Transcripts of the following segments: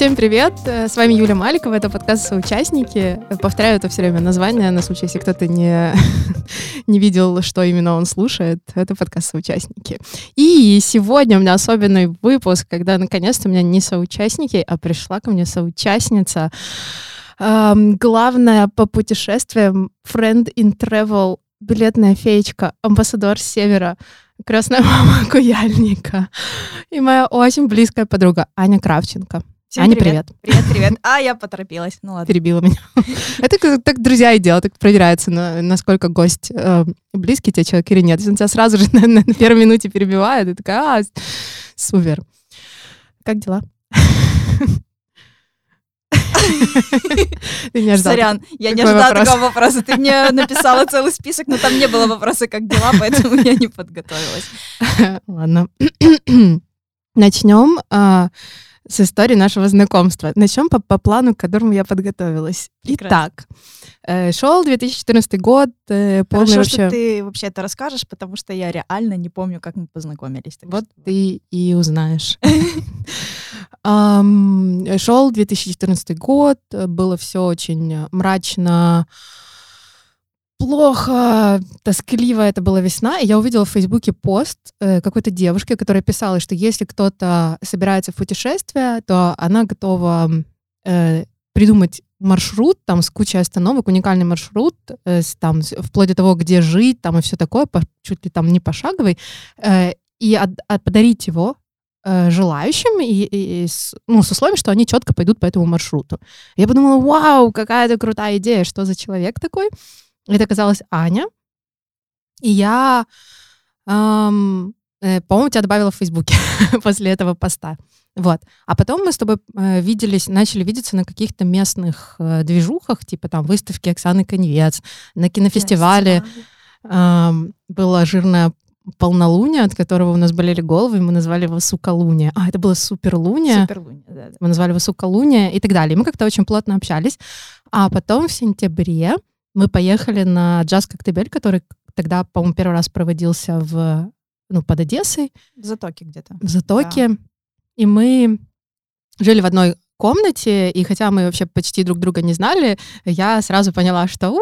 Всем привет! С вами Юля Маликова, это подкаст «Соучастники». Повторяю это все время название, на случай, если кто-то не, не видел, что именно он слушает. Это подкаст «Соучастники». И сегодня у меня особенный выпуск, когда наконец-то у меня не соучастники, а пришла ко мне соучастница. Эм, главная по путешествиям, friend in travel, билетная феечка, амбассадор Севера, крестная мама Куяльника и моя очень близкая подруга Аня Кравченко. Всем Аня, привет. привет. Привет, привет. А, я поторопилась. Ну ладно. Перебила меня. Это так друзья и дело, так проверяется, на, насколько гость э, близкий тебе человек или нет. Если он тебя сразу же на, первой минуте перебивает, ты такая, а, супер. Как дела? Ты не ждал. Сорян, я не ожидала вопрос? такого вопроса. Ты мне написала целый список, но там не было вопроса, как дела, поэтому я не подготовилась. Ладно. Начнем а, с истории нашего знакомства. Начнем по, по плану, к которому я подготовилась. Прекрасно. Итак, э, шел 2014 год, э, полный Хорошо, вообще... что ты вообще это расскажешь, потому что я реально не помню, как мы познакомились. Вот что- ты и узнаешь. Шел 2014 год, было все очень мрачно, плохо, тоскливо. Это была весна, и я увидела в Фейсбуке пост э, какой-то девушки, которая писала, что если кто-то собирается в путешествие, то она готова э, придумать маршрут там с кучей остановок, уникальный маршрут, э, там вплоть до того, где жить, там и все такое, по- чуть ли там не пошаговый, э, и от- от- подарить его э, желающим, и, и- и с, ну, с условием, что они четко пойдут по этому маршруту. Я подумала, вау, какая это крутая идея, что за человек такой? Это оказалась Аня. И я, ам, э, по-моему, тебя добавила в Фейсбуке после этого поста. Вот. А потом мы с тобой э, виделись, начали видеться на каких-то местных э, движухах, типа там выставки Оксаны Коневец, на кинофестивале. Ам, было жирное полнолуние, от которого у нас болели головы, и мы назвали его Сукалуния. А, это было Суперлуния. Суперлуния, да, да. Мы назвали его Сукалуния и так далее. И мы как-то очень плотно общались. А потом в сентябре мы поехали на джаз Коктебель, который тогда, по-моему, первый раз проводился в, ну, под Одессой, В Затоке где-то. в Затоке. И мы жили в одной комнате, и хотя мы вообще почти друг друга не знали, я сразу поняла, что «У,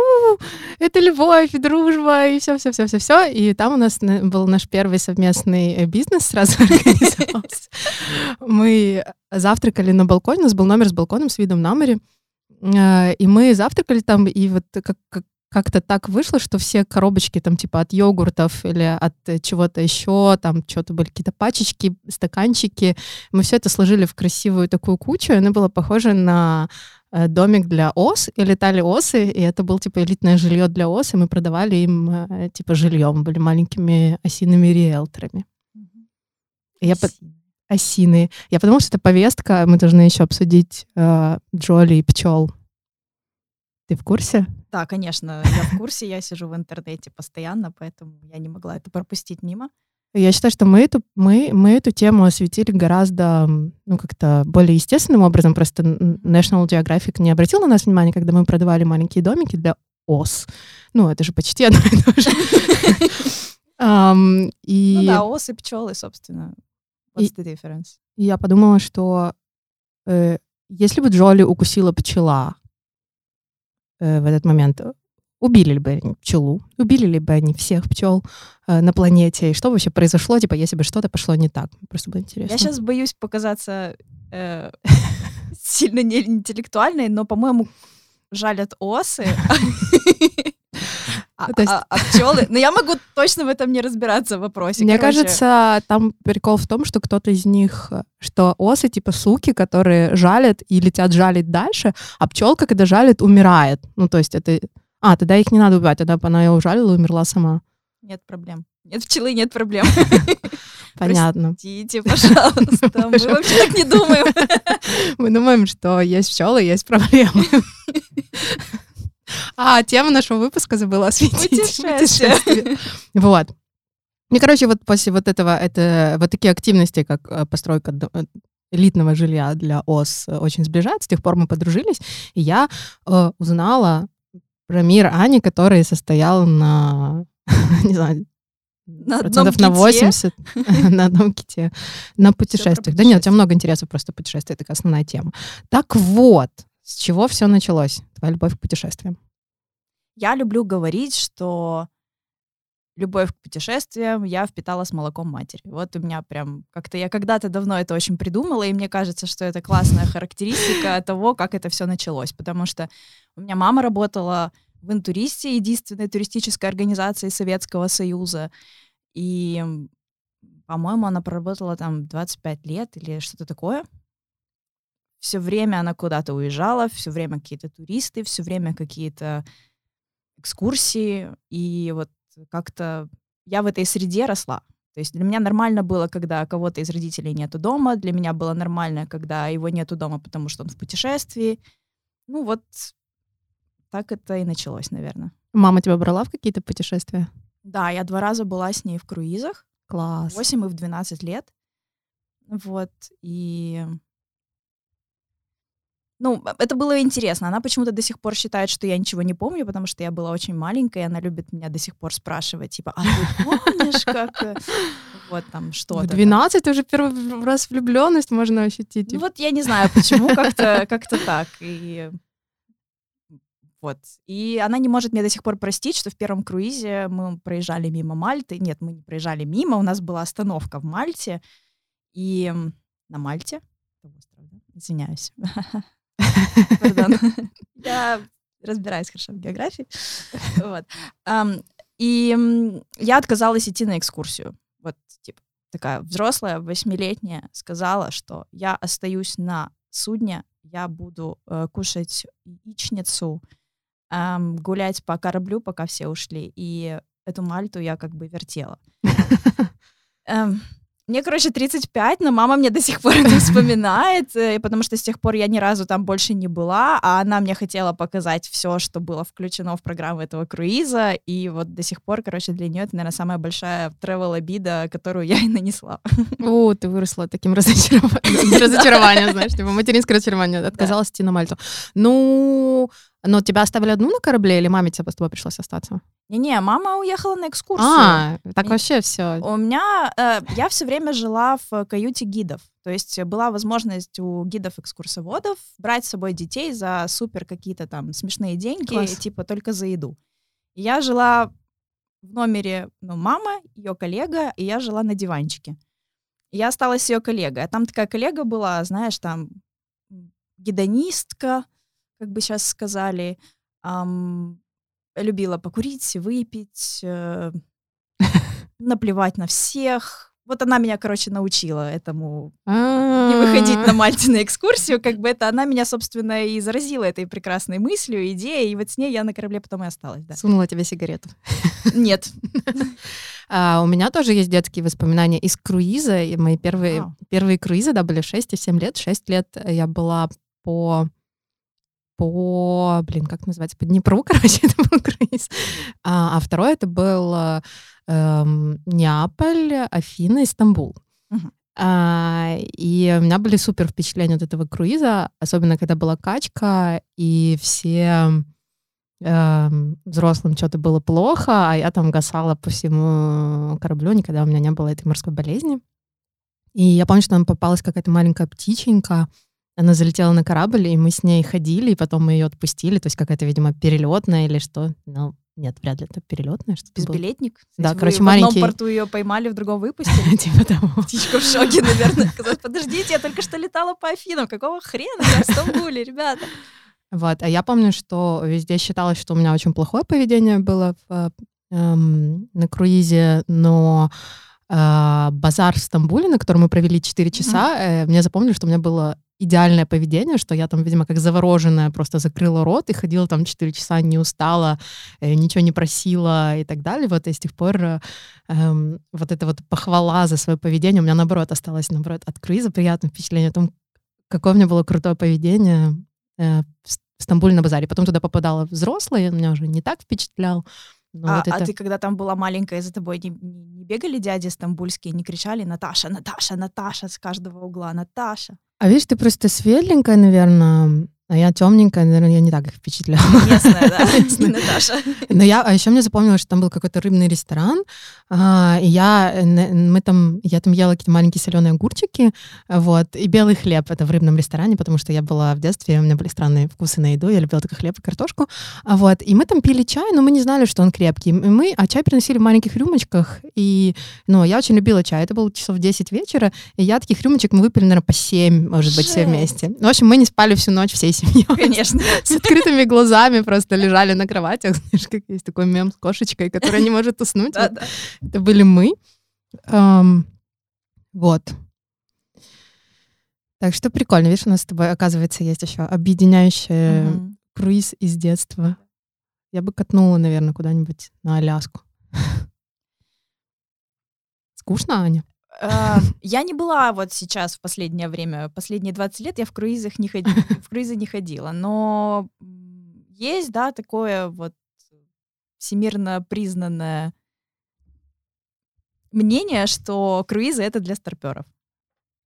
это любовь, и дружба, и все, все, все, все, все. И там у нас на- был наш первый совместный э, бизнес сразу организовался. Мы завтракали на балконе, у нас был номер с балконом, с видом на море. Э, И мы завтракали там, и вот как, как- как-то так вышло, что все коробочки там типа от йогуртов или от э, чего-то еще, там что-то были какие-то пачечки, стаканчики. Мы все это сложили в красивую такую кучу, и она была похожа на э, домик для ос, и летали осы, и это был типа элитное жилье для ос, и мы продавали им типа жильем, были маленькими осиными риэлторами. И Я по-. Осины. Я подумала, что это повестка, мы должны еще обсудить э, Джоли и пчел. Ты в курсе? Да, конечно, я в курсе, я сижу в интернете постоянно, поэтому я не могла это пропустить мимо. Я считаю, что мы эту, мы, мы эту тему осветили гораздо, ну, как-то более естественным образом. Просто National Geographic не обратил на нас внимания, когда мы продавали маленькие домики для ос. Ну, это же почти одно и то же. Ну И да, осы, пчелы, собственно. What's И- the difference? я подумала, что э, если бы Джоли укусила пчела э, в этот момент, убили ли бы они пчелу, убили ли бы они всех пчел э, на планете, и что вообще произошло, типа, если бы что-то пошло не так? Просто было интересно. Я сейчас боюсь показаться э, сильно неинтеллектуальной, но, по-моему, жалят осы. А, То есть- а- а пчелы... Но я могу точно в этом не разбираться в вопросе. Мне Короче, кажется, там прикол в том, что кто-то из них, что осы типа суки, которые жалят и летят жалить дальше, а пчелка, когда жалит, умирает. Ну, то есть это... А, тогда их не надо убивать, тогда бы она ее ужалила и умерла сама. Нет проблем. Нет пчелы, нет проблем. Понятно. Простите, пожалуйста. Мы вообще так не думаем. Мы думаем, что есть пчелы, есть проблемы. А, тему нашего выпуска забыла осветить. Путешествие. Путешествие. Вот. И, короче, вот после вот этого, это вот такие активности, как э, постройка э, элитного жилья для ОС э, очень сближают. С тех пор мы подружились, и я э, узнала про мир Ани, который состоял на, не знаю, На процентов на ките? 80 на одном ките на путешествиях. Да нет, у тебя много интересов просто путешествия, это такая основная тема. Так вот, с чего все началось? Твоя любовь к путешествиям. Я люблю говорить, что любовь к путешествиям я впитала с молоком матери. Вот у меня прям как-то я когда-то давно это очень придумала, и мне кажется, что это классная характеристика того, как это все началось. Потому что у меня мама работала в Интуристе, единственной туристической организации Советского Союза. И, по-моему, она проработала там 25 лет или что-то такое. Все время она куда-то уезжала, все время какие-то туристы, все время какие-то экскурсии. И вот как-то я в этой среде росла. То есть для меня нормально было, когда кого-то из родителей нету дома. Для меня было нормально, когда его нету дома, потому что он в путешествии. Ну вот так это и началось, наверное. Мама тебя брала в какие-то путешествия? Да, я два раза была с ней в круизах. Класс. В 8 и в 12 лет. Вот. И... Ну, это было интересно. Она почему-то до сих пор считает, что я ничего не помню, потому что я была очень маленькая, и она любит меня до сих пор спрашивать, типа, а ты помнишь, как... э, Вот там что-то. В там?» 12 уже первый раз влюбленность можно ощутить. Ну вот я не знаю, почему как-то как так. И вот. И она не может мне до сих пор простить, что в первом круизе мы проезжали мимо Мальты. Нет, мы не проезжали мимо, у нас была остановка в Мальте. И на Мальте. Извиняюсь. Я разбираюсь хорошо в географии. Вот. И я отказалась идти на экскурсию. Вот, типа, такая взрослая, восьмилетняя, сказала, что я остаюсь на судне, я буду э, кушать яичницу, ам, гулять по кораблю, пока все ушли. И эту Мальту я как бы вертела. Мне, короче, 35, но мама мне до сих пор это вспоминает, э, потому что с тех пор я ни разу там больше не была, а она мне хотела показать все, что было включено в программу этого круиза, и вот до сих пор, короче, для нее это, наверное, самая большая travel-обида, которую я и нанесла. О, ты выросла таким разочарованием, знаешь, типа материнское разочарование. Отказалась идти на Мальту. Ну, но тебя оставили одну на корабле или маме тебе с тобой пришлось остаться? Не-не, мама уехала на экскурсию. А, так И- вообще все. У меня, э, я все время жила в каюте гидов. То есть была возможность у гидов-экскурсоводов брать с собой детей за супер какие-то там смешные деньги, Класс. типа только за еду. Я жила в номере, ну, мама, ее коллега, и я жила на диванчике. Я осталась ее коллегой. А там такая коллега была, знаешь, там гедонистка, как бы сейчас сказали, ам, любила покурить, выпить, э, наплевать на всех. Вот она меня, короче, научила этому не выходить на Мальте на экскурсию, как бы это она меня, собственно, и заразила этой прекрасной мыслью, идеей, и вот с ней я на корабле потом и осталась, да. Сунула тебе сигарету. Нет. А, у меня тоже есть детские воспоминания из круиза. И мои первые, Вау. первые круизы, да, были 6 и 7 лет. 6 лет я была по по, блин, как называется, по Днепру, короче, это был круиз. А, а второй это был э, эм, Неаполь, Афины, Стамбул. Мгм. А, и у меня были супер впечатления от этого круиза, особенно когда была качка, и все эм, взрослым что-то было плохо, а я там гасала по всему кораблю, никогда у меня не было этой морской болезни. И я помню, что нам попалась какая-то маленькая птиченька, она залетела на корабль, и мы с ней ходили, и потом мы ее отпустили, то есть какая-то, видимо, перелетная или что. Ну, нет, вряд ли это перелетная, что-то было. Безбилетник. Да, Вы короче, в маленький- одном порту ее поймали, в другом выпустили. Типа того. Птичка в шоке, наверное. Сказать, подождите, я только что летала по Афинам. Какого хрена я в Стамбуле, ребята? Вот. А я помню, что везде считалось, что у меня очень плохое поведение было в, эм, на круизе, но э, базар в Стамбуле, на котором мы провели 4 часа, э, мне запомнили, что у меня было идеальное поведение, что я там, видимо, как завороженная просто закрыла рот и ходила там 4 часа, не устала, э, ничего не просила и так далее. Вот и с тех пор э, эм, вот эта вот похвала за свое поведение у меня, наоборот, осталось, наоборот, от круиза приятное впечатление о том, какое у меня было крутое поведение э, в Стамбуле на базаре. Потом туда попадала взрослая, меня уже не так впечатлял. Но А, вот а это... ты, когда там была маленькая, за тобой не- не бегали дяди стамбульские, не кричали «Наташа, Наташа, Наташа» с каждого угла «Наташа». А видишь, ты просто светленькая, наверное. А я темненькая, наверное, я не так их впечатляла. Местная, да, Наташа. Но я, а еще мне запомнилось, что там был какой-то рыбный ресторан, а, и я, э, мы там, я там ела какие-то маленькие соленые огурчики, вот, и белый хлеб, это в рыбном ресторане, потому что я была в детстве, у меня были странные вкусы на еду, я любила только хлеб и картошку, а вот, и мы там пили чай, но мы не знали, что он крепкий, и мы, а чай приносили в маленьких рюмочках, и, ну, я очень любила чай, это было часов 10 вечера, и я таких рюмочек мы выпили, наверное, по 7, может быть, все вместе. В общем, мы не спали всю ночь всей семьей. Конечно. С открытыми глазами просто лежали на кроватях. Знаешь, как есть такой мем с кошечкой, которая не может уснуть. Это были мы. Вот. Так что прикольно. Видишь, у нас с тобой, оказывается, есть еще объединяющий круиз из детства. Я бы катнула, наверное, куда-нибудь на Аляску. Скучно, Аня? А, я не была вот сейчас в последнее время, последние 20 лет я в круизах не ходила, в круизы не ходила, но есть, да, такое вот всемирно признанное мнение, что круизы это для старперов.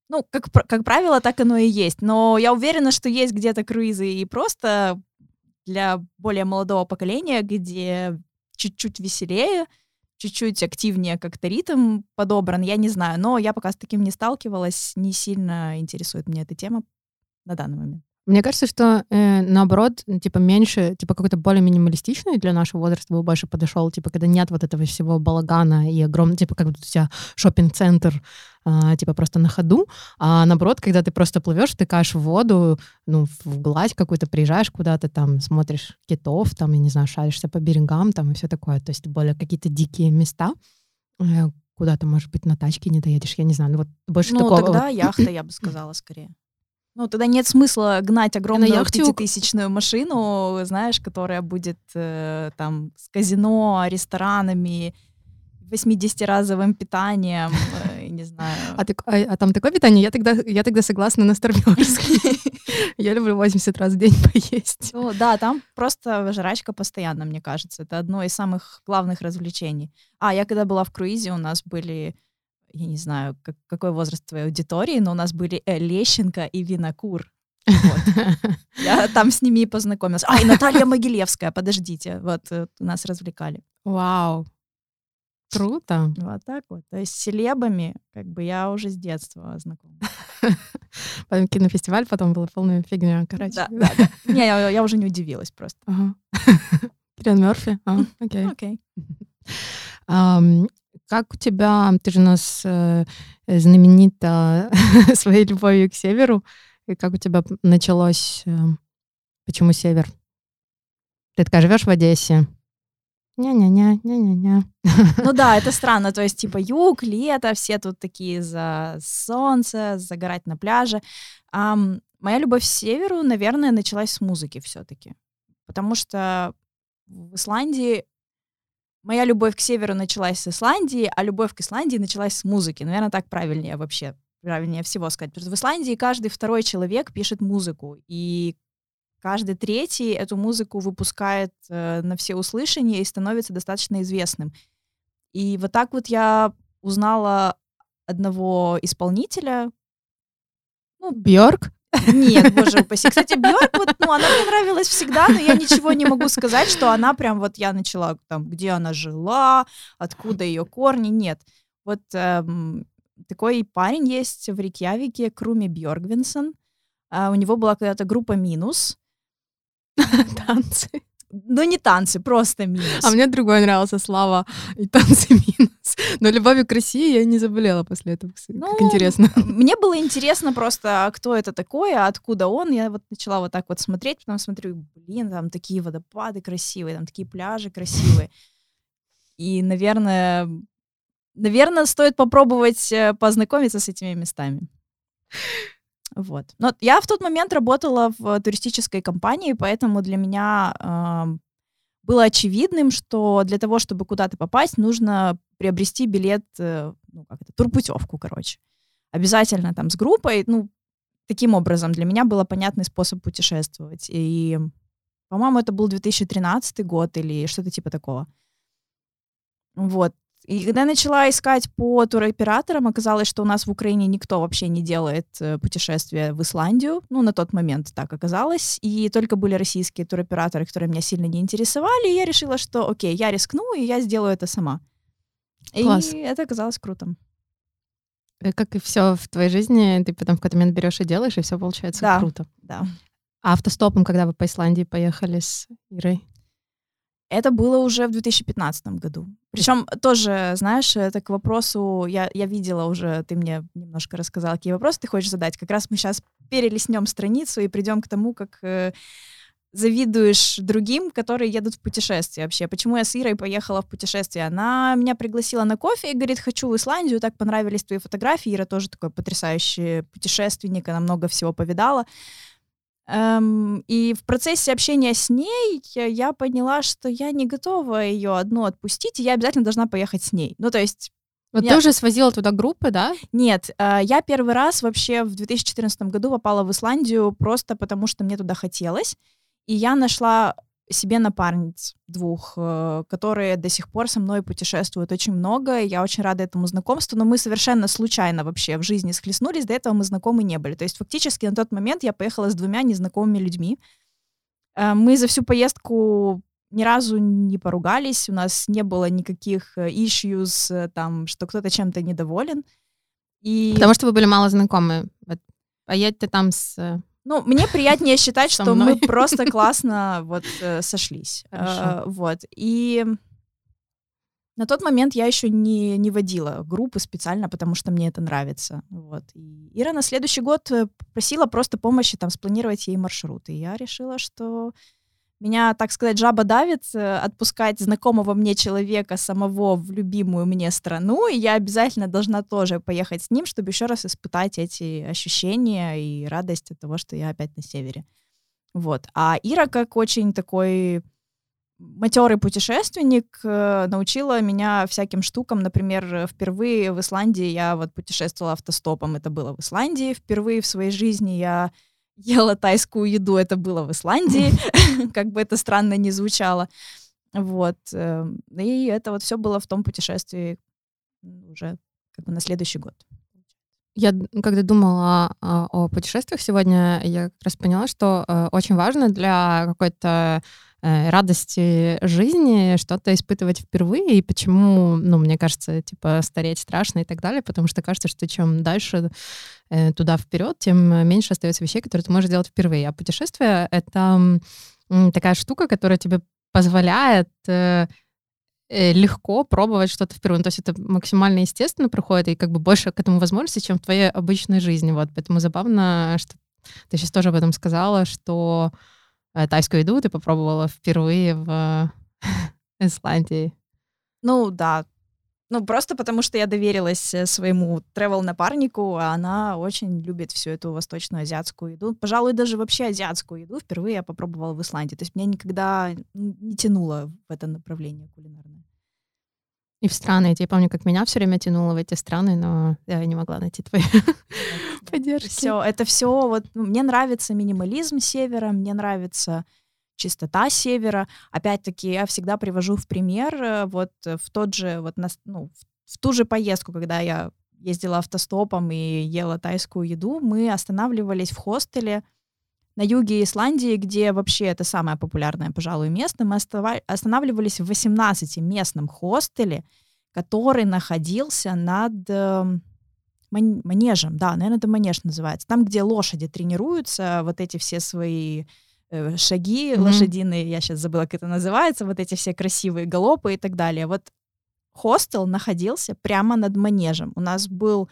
Ну, как, как правило, так оно и есть. Но я уверена, что есть где-то круизы и просто для более молодого поколения, где чуть-чуть веселее, чуть-чуть активнее как-то ритм подобран, я не знаю. Но я пока с таким не сталкивалась, не сильно интересует меня эта тема на данный момент. Мне кажется, что э, наоборот, типа меньше, типа какой-то более минималистичный для нашего возраста бы больше подошел, типа когда нет вот этого всего балагана и огромного, типа как у тебя шопинг-центр, э, типа просто на ходу, а наоборот, когда ты просто плывешь, тыкаешь в воду, ну в гладь какую-то, приезжаешь куда-то там, смотришь китов, там, я не знаю, шаришься по берегам, там и все такое, то есть более какие-то дикие места, э, куда-то, может быть, на тачке не доедешь, я не знаю, ну вот больше ну, такого. Ну тогда яхта, я бы сказала, скорее. Ну, тогда нет смысла гнать огромную пятитысячную машину, знаешь, которая будет э, там с казино, ресторанами, 80-разовым питанием, э, не знаю. А, ты, а, а там такое питание? Я тогда, я тогда согласна на Старберской. Я люблю 80 раз в день поесть. Ну, да, там просто жрачка постоянно, мне кажется. Это одно из самых главных развлечений. А, я когда была в круизе, у нас были я не знаю, как, какой возраст твоей аудитории, но у нас были э, Лещенко и Винокур. Вот. Я там с ними и познакомилась. А, и Наталья Могилевская, подождите, вот э, нас развлекали. Вау, круто. Вот так вот. То есть с селебами как бы я уже с детства знакома. Потом кинофестиваль, потом была полная фигня, короче. Да, да, да. Не, я, я уже не удивилась просто. Ага. Кириан Мерфи? А, окей. Окей. Как у тебя, ты же у нас э, знаменита своей любовью к северу, и как у тебя началось, э, почему север? Ты такая живешь в Одессе, Ня-ня-ня, ня-ня-ня. Ну да, это странно. То есть, типа, юг, лето, все тут такие за солнце, загорать на пляже. А моя любовь к северу, наверное, началась с музыки все-таки. Потому что в Исландии Моя любовь к северу началась с Исландии, а любовь к Исландии началась с музыки. Наверное, так правильнее вообще, правильнее всего сказать. Потому что в Исландии каждый второй человек пишет музыку, и каждый третий эту музыку выпускает э, на все услышания и становится достаточно известным. И вот так вот я узнала одного исполнителя. Ну, Бьорк? Нет, боже упаси. Кстати, Бьорк, вот, ну, она мне нравилась всегда, но я ничего не могу сказать, что она прям вот я начала там, где она жила, откуда ее корни. Нет. Вот эм, такой парень есть в Рикьявике, Круми Бьоргвинсон. Э, у него была когда-то группа «Минус». Танцы. Ну, не танцы, просто минус. А мне другой нравился Слава и танцы минус. Но любовью к России я не заболела после этого. Ну, как интересно. Мне было интересно просто, а кто это такой, а откуда он. Я вот начала вот так вот смотреть, потом смотрю, блин, там такие водопады красивые, там такие пляжи красивые. И, наверное, наверное, стоит попробовать э, познакомиться с этими местами. Вот. Но я в тот момент работала в туристической компании, поэтому для меня э, было очевидным, что для того, чтобы куда-то попасть, нужно приобрести билет, э, ну, как это, турпутевку, короче. Обязательно там с группой, ну, таким образом для меня был понятный способ путешествовать. И, по-моему, это был 2013 год или что-то типа такого. Вот. И когда я начала искать по туроператорам, оказалось, что у нас в Украине никто вообще не делает э, путешествия в Исландию. Ну, на тот момент так оказалось. И только были российские туроператоры, которые меня сильно не интересовали. И я решила, что окей, я рискну, и я сделаю это сама. Класс. И это оказалось круто. Э, Как и все в твоей жизни, ты потом в какой-то момент берешь и делаешь, и все получается Да. круто. Да. А автостопом, когда вы по Исландии поехали с Ирой? Это было уже в 2015 году. Причем тоже, знаешь, это к вопросу, я, я видела уже, ты мне немножко рассказала, какие вопросы ты хочешь задать. Как раз мы сейчас перелистнем страницу и придем к тому, как э, завидуешь другим, которые едут в путешествие вообще. Почему я с Ирой поехала в путешествие? Она меня пригласила на кофе и говорит, хочу в Исландию, так понравились твои фотографии. Ира тоже такой потрясающий путешественник, она много всего повидала. Эм, и в процессе общения с ней я, я поняла, что я не готова ее одну отпустить, и я обязательно должна поехать с ней. Ну, то есть, Вот Я- ты уже свозила туда группы, да? нет, э, я первый раз вообще в 2014 году попала в Исландию просто потому, что мне туда хотелось, и я нашла себе напарниц двух, э, которые до сих пор со мной путешествуют очень много, я очень рада этому знакомству, но мы совершенно случайно вообще в жизни схлестнулись, до этого мы знакомы не были. То есть фактически на тот момент я поехала с двумя незнакомыми людьми. Э, Мы за всю поездку ни разу не поругались, у нас не было никаких э, issues, там, что кто-то чем-то недоволен. И, Потому что вы были мало знакомы. Вот Поедьте там с... ну, мне приятнее считать, что мы просто классно вот э, сошлись. Э, Вот. И на тот момент я еще не, не водила группы специально, потому что мне это нравится. Вот. И Ира на следующий год э, просила просто помощи там спланировать ей маршрут. И я решила, что меня, так сказать, жаба давит э, отпускать знакомого мне человека самого в любимую мне страну, и я обязательно должна тоже поехать с ним, чтобы еще раз испытать эти ощущения и радость от того, что я опять на севере. Вот. А Ира, как очень такой матерый путешественник, э, научила меня всяким штукам. Например, впервые в Исландии я вот путешествовала автостопом, это было в Исландии. Впервые в своей жизни я ела тайскую еду, это было в Исландии, как бы это странно ни звучало. Вот. э, И это вот все было в том путешествии уже как бы на следующий год. Я, когда думала а, о путешествиях сегодня, я как раз поняла, что э, очень важно для какой-то радости жизни что-то испытывать впервые, и почему, ну, мне кажется, типа, стареть страшно и так далее, потому что кажется, что чем дальше э, туда вперед, тем меньше остается вещей, которые ты можешь делать впервые. А путешествие — это такая штука, которая тебе позволяет э, э, легко пробовать что-то впервые. Ну, То есть это максимально естественно проходит, и как бы больше к этому возможности, чем в твоей обычной жизни. Вот. Поэтому забавно, что ты сейчас тоже об этом сказала, что э, тайскую еду ты попробовала впервые в Исландии. Ну да. Ну, просто потому что я доверилась э, своему тревел-напарнику, а она очень любит всю эту восточную азиатскую еду. Пожалуй, даже вообще азиатскую еду впервые я попробовала в Исландии. То есть меня никогда не тянуло в это направление кулинарное. И в страны. Я помню, как меня все время тянуло в эти страны, но я не могла найти твои поддержки. Все, это все вот ну, мне нравится минимализм севера, мне нравится чистота севера. Опять-таки, я всегда привожу в пример э, вот э, в тот же вот нас, ну, в ту же поездку, когда я ездила автостопом и ела тайскую еду, мы останавливались в хостеле на юге Исландии, где вообще это самое популярное, пожалуй, место. Мы останавливались в 18-местном хостеле, который находился над эм, ман- манежем, да, наверное, это манеж называется. Там, где лошади тренируются, вот эти все свои э, шаги Мгм. лошадиные, я сейчас забыла, как это называется, вот эти все красивые галопы и так далее. Вот хостел находился прямо над манежем. У нас был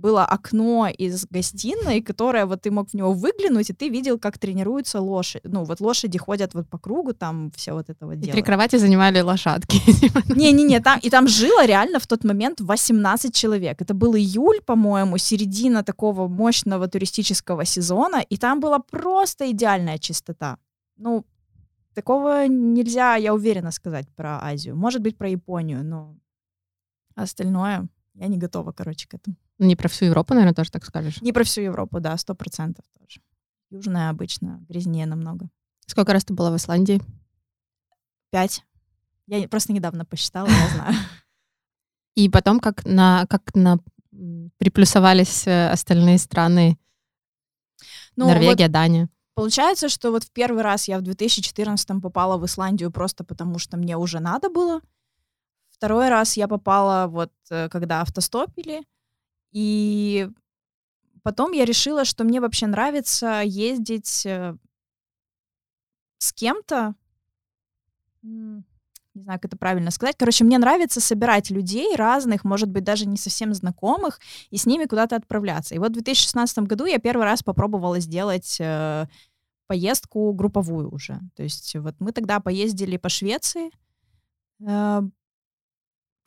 было окно из гостиной, которое вот ты мог в него выглянуть, и ты видел, как тренируются лошади. Ну, вот лошади ходят вот по кругу, там все вот это вот И делают. три кровати занимали лошадки. Не-не-не, там, и там жило реально в тот момент 18 человек. Это был июль, по-моему, середина такого мощного туристического сезона, и там была просто идеальная чистота. Ну, такого нельзя, я уверена, сказать про Азию. Может быть, про Японию, но остальное я не готова, короче, к этому. Не про всю Европу, наверное, тоже так скажешь. Не про всю Европу, да, сто процентов тоже. Южная обычно грязнее намного. Сколько раз ты была в Исландии? Пять. Я просто недавно посчитала, я знаю. И потом как на, как на приплюсовались э, остальные страны? Ну, Норвегия, вот Дания. Получается, что вот в первый раз я в 2014 попала в Исландию просто потому, что мне уже надо было. Второй раз я попала вот э, когда автостопили. И потом я решила, что мне вообще нравится ездить э, с кем-то, не знаю, как это правильно сказать. Короче, мне нравится собирать людей разных, может быть, даже не совсем знакомых, и с ними куда-то отправляться. И вот в 2016 году я первый раз попробовала сделать э, поездку групповую уже. То есть вот мы тогда поездили по Швеции, э,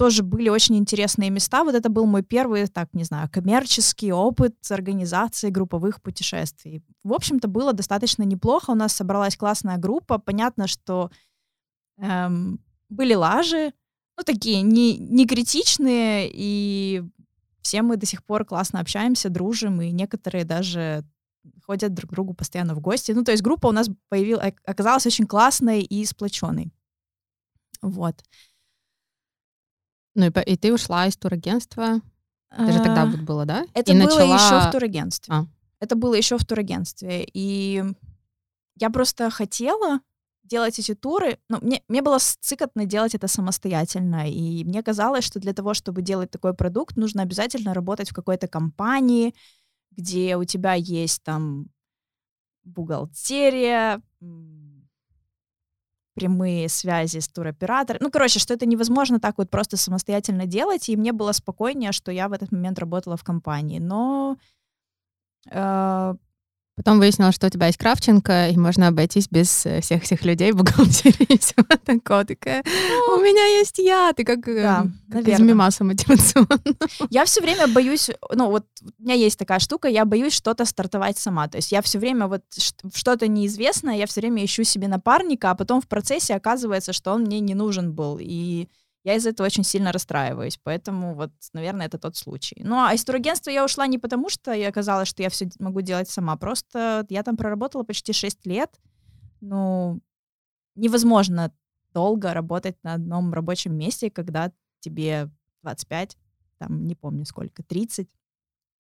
тоже были очень интересные места. Вот это был мой первый, так, не знаю, коммерческий опыт организации групповых путешествий. В общем-то, было достаточно неплохо. У нас собралась классная группа. Понятно, что эм, были лажи, ну, такие не, не критичные, и все мы до сих пор классно общаемся, дружим, и некоторые даже ходят друг к другу постоянно в гости. Ну, то есть группа у нас появилась, оказалась очень классной и сплоченной. Вот. Ну, и, и ты ушла из турагентства. Это же тогда вот было, да? Это и было начала... еще в турагентстве. А. Это было еще в турагентстве. И я просто хотела делать эти туры, ну, мне, мне было цикотно делать это самостоятельно, и мне казалось, что для того, чтобы делать такой продукт, нужно обязательно работать в какой-то компании, где у тебя есть там бухгалтерия, прямые связи с туроператором. Ну, короче, что это невозможно так вот просто самостоятельно делать, и мне было спокойнее, что я в этот момент работала в компании. Но э, Потом выяснилось, что у тебя есть Кравченко, и можно обойтись без э, всех этих людей в бухгалтерии и всего такого. Такая, у меня есть я, ты как, э, да, как из мимаса мотивационно. Я все время боюсь, ну вот у меня есть такая штука, я боюсь что-то стартовать сама. То есть я все время вот что-то неизвестное, я все время ищу себе напарника, а потом в процессе оказывается, что он мне не нужен был. И я из этого очень сильно расстраиваюсь. Поэтому вот, наверное, это тот случай. Ну, а из турагентства я ушла не потому, что я оказалось, что я все могу делать сама. Просто я там проработала почти 6 лет. Ну, невозможно долго работать на одном рабочем месте, когда тебе 25, там, не помню сколько, 30.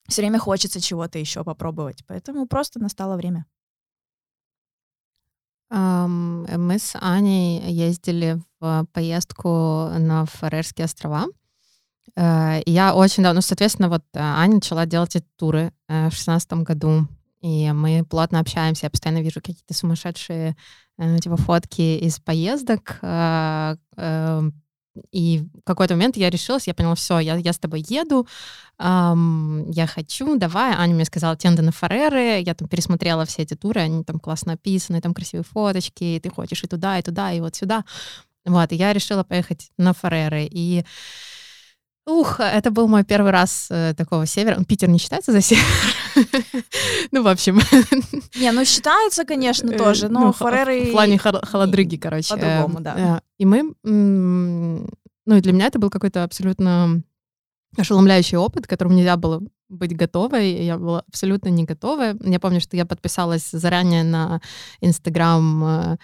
Все время хочется чего-то еще попробовать. Поэтому просто настало время. Мы с Аней ездили в поездку на Фарерские острова. Э, я очень давно, ну, соответственно, вот э, Аня начала делать эти туры э, в шестнадцатом году, и мы плотно общаемся, я постоянно вижу какие-то сумасшедшие типа фотки из поездок, и в какой-то момент я решилась, я поняла, все, я, я с тобой еду, эм, я хочу, давай. Аня мне сказала Тенда на Фареры, я там пересмотрела все эти туры, они там классно описаны, там красивые фоточки, ты хочешь и туда, и туда, и вот сюда. Вот, и я решила поехать на Фареры. И Ух, это был мой первый раз э, такого севера. Питер не считается за север? ну, в общем. Не, ну считается, конечно, э, тоже, но ну, Фареры... В плане холодрыги, короче. По-другому, да. И мы... Ну, и для меня это был какой-то абсолютно ошеломляющий опыт, к которому нельзя было быть готовой. Я была абсолютно не готова. Я помню, что я подписалась заранее на Инстаграм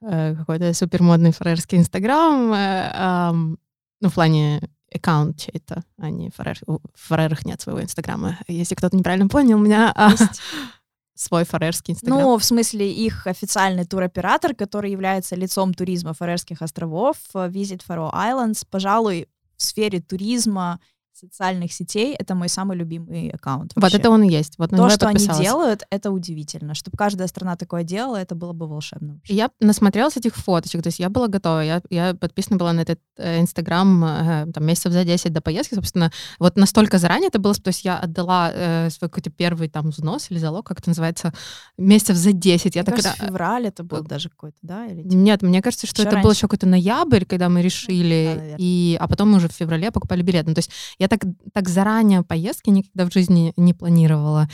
э, какой-то супермодный фарерский Инстаграм, ну, в плане аккаунт чей-то, а не Фарер. Фарерах нет своего Инстаграма. Если кто-то неправильно понял, у меня а, свой фарерский Инстаграм. Ну, в смысле, их официальный туроператор, который является лицом туризма Фарерских островов, Visit Faroe Islands, пожалуй, в сфере туризма социальных сетей это мой самый любимый аккаунт. Вообще. Вот это он и есть. Вот То, что они делают, это удивительно. Чтобы каждая страна такое делала, это было бы волшебно. Вообще. Я насмотрелась этих фоточек, то есть я была готова. Я, я подписана была на этот э, Инстаграм э, там, месяцев за 10 до поездки, собственно. Вот настолько заранее это было, то есть я отдала э, свой какой-то первый там взнос или залог, как это называется, месяцев за 10. Я мне кажется, тогда... февраль это был даже какой-то, да? Или типа... Нет, мне кажется, что еще это раньше. был еще какой-то ноябрь, когда мы решили, да, и, а потом мы уже в феврале покупали билет. Ну, то есть я так, так заранее поездки никогда в жизни не планировала.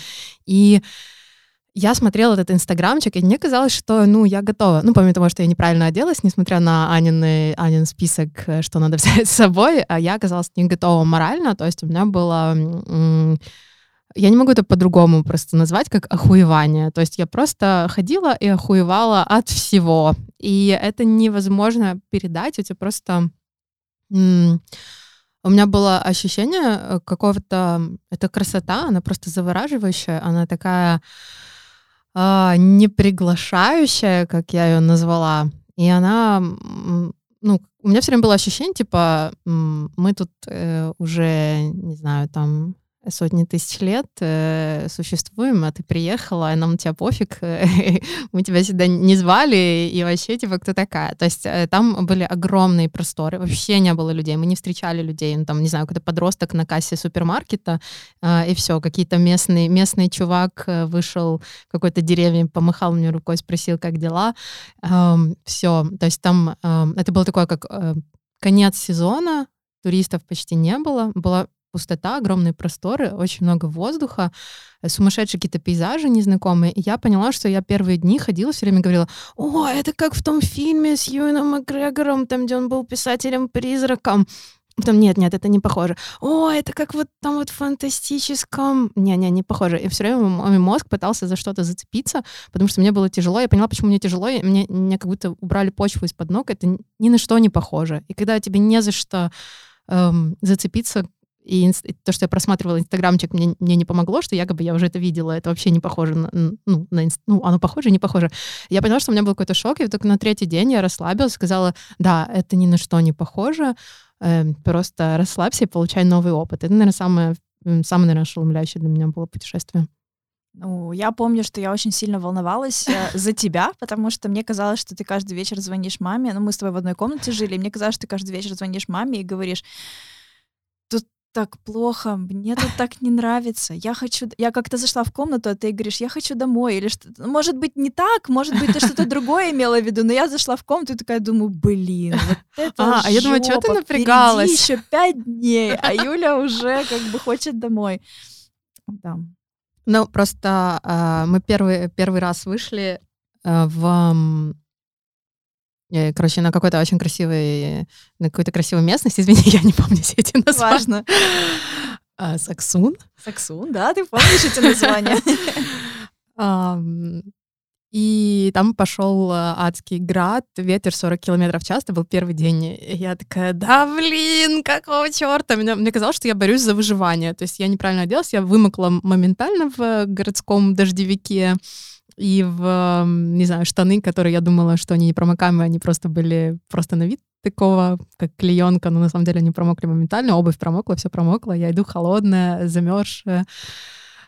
И я смотрела этот инстаграмчик, и мне казалось, что, ну, я готова. Ну, помимо того, что я неправильно оделась, несмотря на Анины, Анин список, э, что надо взять с собой, а я оказалась не готова морально, то есть у меня было... Я не могу это по-другому просто назвать, как охуевание. То есть я просто ходила и охуевала от всего. И это невозможно передать, это просто У меня было ощущение э, какого-то... Это красота, она просто завораживающая, она такая э, неприглашающая, как я ее назвала. И она... Ну, у меня все время было ощущение, типа, мы тут э, уже, не знаю, там сотни тысяч лет э, существуем, а ты приехала, и нам на тебя пофиг, мы тебя сюда не звали, и вообще, типа, кто такая? То есть э, там были огромные просторы, вообще не было людей, мы не встречали людей, ну, там, не знаю, какой-то подросток на кассе супермаркета, э, и все, какие-то местные, местный чувак э, вышел, какой-то деревья, помахал мне рукой, спросил, как дела, э, все, то есть там, э, это было такое, как э, конец сезона, туристов почти не было, было пустота, огромные просторы, очень много воздуха, э, сумасшедшие какие-то пейзажи незнакомые. И я поняла, что я первые дни ходила, все время говорила, о, это как в том фильме с Юином Макгрегором, там, где он был писателем-призраком. Потом, нет, нет, это не похоже. О, это как вот там вот фантастическом. Не-не, не похоже. И все время мой мозг пытался за что-то зацепиться, потому что мне было тяжело. Я поняла, почему мне тяжело. И мне, мне как будто убрали почву из-под ног. Это ни на что не похоже. И когда тебе не за что эм, зацепиться, и то, что я просматривала инстаграмчик, мне, мне не помогло, что якобы я уже это видела, это вообще не похоже на, ну, на инст... ну, оно похоже, не похоже. Я поняла, что у меня был какой-то шок, и только на третий день я расслабилась, сказала, да, это ни на что не похоже, э, просто расслабься и получай новый опыт. Это, наверное, самое, самое, наверное, ошеломляющее для меня было путешествие. Ну, я помню, что я очень сильно волновалась э, за тебя, потому что мне казалось, что ты каждый вечер звонишь маме. Ну, мы с тобой в одной комнате жили, и мне казалось, что ты каждый вечер звонишь маме и говоришь, так плохо, мне тут так не нравится, я хочу... Я как-то зашла в комнату, а ты говоришь, я хочу домой, или что Может быть, не так, может быть, ты что-то другое имела в виду, но я зашла в комнату и такая думаю, блин, вот это А, а я думаю, что ты напрягалась? еще пять дней, а Юля уже как бы хочет домой. Да. Ну, просто э, мы первый, первый раз вышли э, в Короче, на какой-то очень красивой, на какой-то красивой местности, извини, я не помню все эти названия. Важно. А, Саксун. Саксун, да, ты помнишь эти названия? И там пошел э, адский град, ветер 40 километров в час, это был первый день. И я такая, да блин, какого черта? Мне, мне казалось, что я борюсь за выживание. То есть я неправильно оделась, я вымокла моментально в городском дождевике и в, не знаю, штаны, которые я думала, что они непромокаемые, они просто были просто на вид такого, как клеенка, но на самом деле они промокли моментально, обувь промокла, все промокло, я иду холодная, замерзшая,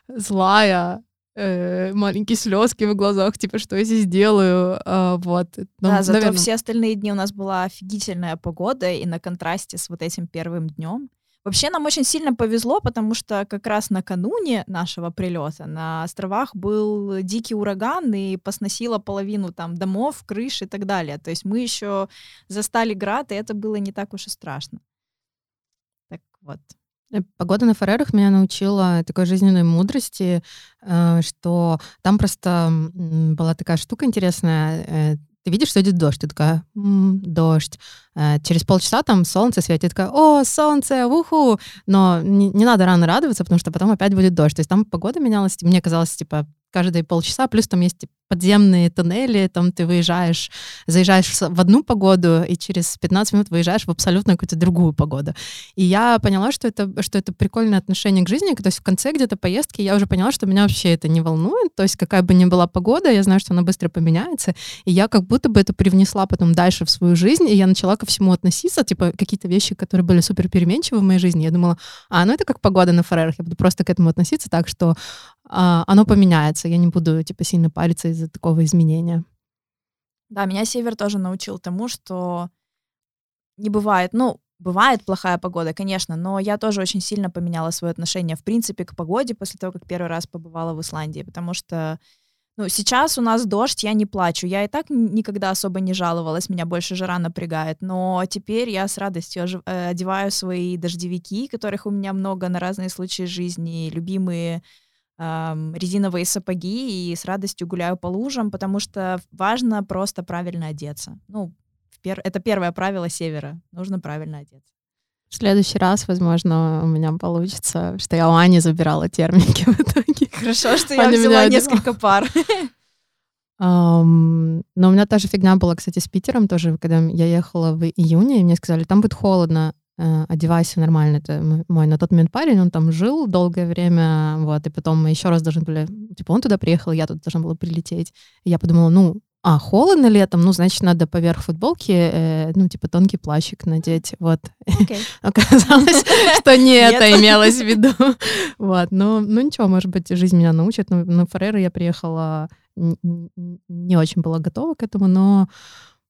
злая, э, маленькие слезки в глазах, типа, что я здесь делаю, э, вот. Ну, да, зато наверное... все остальные дни у нас была офигительная погода, и на контрасте с вот этим первым днем Вообще нам очень сильно повезло, потому что как раз накануне нашего прилета на островах был дикий ураган и посносило половину там домов, крыш и так далее. То есть мы еще застали град, и это было не так уж и страшно. Так вот. Э, погода на Фарерах меня научила такой жизненной мудрости, э, что там просто была такая штука интересная. Ты видишь, что идет дождь, ты такая, м-м, дождь. Э, через полчаса там солнце светит, ты такая, о, солнце, уху. Но не, не надо рано радоваться, потому что потом опять будет дождь. То есть там погода менялась, мне казалось, типа, каждые полчаса, плюс там есть подземные туннели, там ты выезжаешь, заезжаешь в одну погоду, и через 15 минут выезжаешь в абсолютно какую-то другую погоду. И я поняла, что это, что это прикольное отношение к жизни, то есть в конце где-то поездки я уже поняла, что меня вообще это не волнует, то есть какая бы ни была погода, я знаю, что она быстро поменяется, и я как будто бы это привнесла потом дальше в свою жизнь, и я начала ко всему относиться, типа какие-то вещи, которые были супер переменчивы в моей жизни, я думала, а, ну это как погода на Фарерах, я буду просто к этому относиться так, что оно поменяется, я не буду типа сильно париться из-за такого изменения. Да, меня Север тоже научил тому, что не бывает, ну, бывает плохая погода, конечно, но я тоже очень сильно поменяла свое отношение, в принципе, к погоде после того, как первый раз побывала в Исландии, потому что ну, сейчас у нас дождь, я не плачу. Я и так никогда особо не жаловалась, меня больше жара напрягает. Но теперь я с радостью э, одеваю свои дождевики, которых у меня много на разные случаи жизни, любимые резиновые сапоги и с радостью гуляю по лужам, потому что важно просто правильно одеться. Ну, пер... это первое правило севера. Нужно правильно одеться. В следующий раз, возможно, у меня получится, что я у Ани забирала терминки в итоге. Хорошо, что я взяла несколько пар. Um, но у меня та же фигня была, кстати, с Питером тоже, когда я ехала в июне, и мне сказали, там будет холодно. Э, одевайся нормально. Это мой на тот момент парень, он там жил долгое время, вот, и потом мы еще раз должны были, типа, он туда приехал, я тут должна была прилететь. И я подумала, ну, а, холодно летом, ну, значит, надо поверх футболки, э, ну, типа, тонкий плащик надеть, вот. Okay. Оказалось, что не это имелось в виду. Вот, ну, ну, ничего, может быть, жизнь меня научит. Но на Ферреры я приехала, не очень была готова к этому, но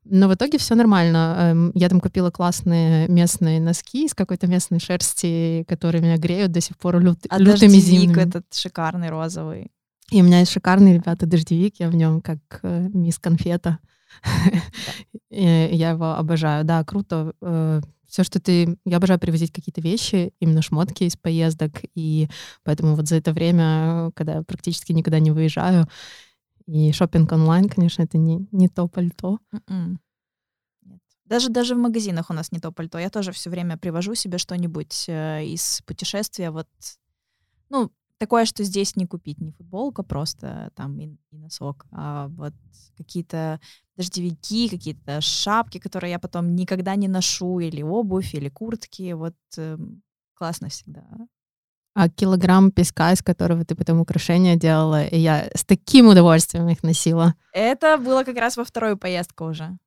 но в итоге все нормально. Эм, я там купила классные местные носки из какой-то местной шерсти, которые меня греют до сих пор лют, а лютыми зимними. этот шикарный розовый. И у меня есть шикарный, ребята, дождевик, я в нем как э, мисс конфета. Я его обожаю. Да, круто. Э, Все, что ты... Я обожаю привозить какие-то вещи, именно шмотки из поездок, и поэтому вот за это время, когда я практически никогда не выезжаю, и шопинг онлайн, конечно, это не, не то пальто. М-м. Нет. Даже, даже в магазинах у нас не то пальто. Я тоже все время привожу себе что-нибудь э, из путешествия. Вот, ну, такое, что здесь не купить, не футболка просто там и, и носок, а вот какие-то дождевики, какие-то шапки, которые я потом никогда не ношу, или обувь, или куртки. Вот э, классно всегда. А килограмм песка, из которого ты потом украшения делала, и я с таким удовольствием их носила. Это было как раз во вторую поездку уже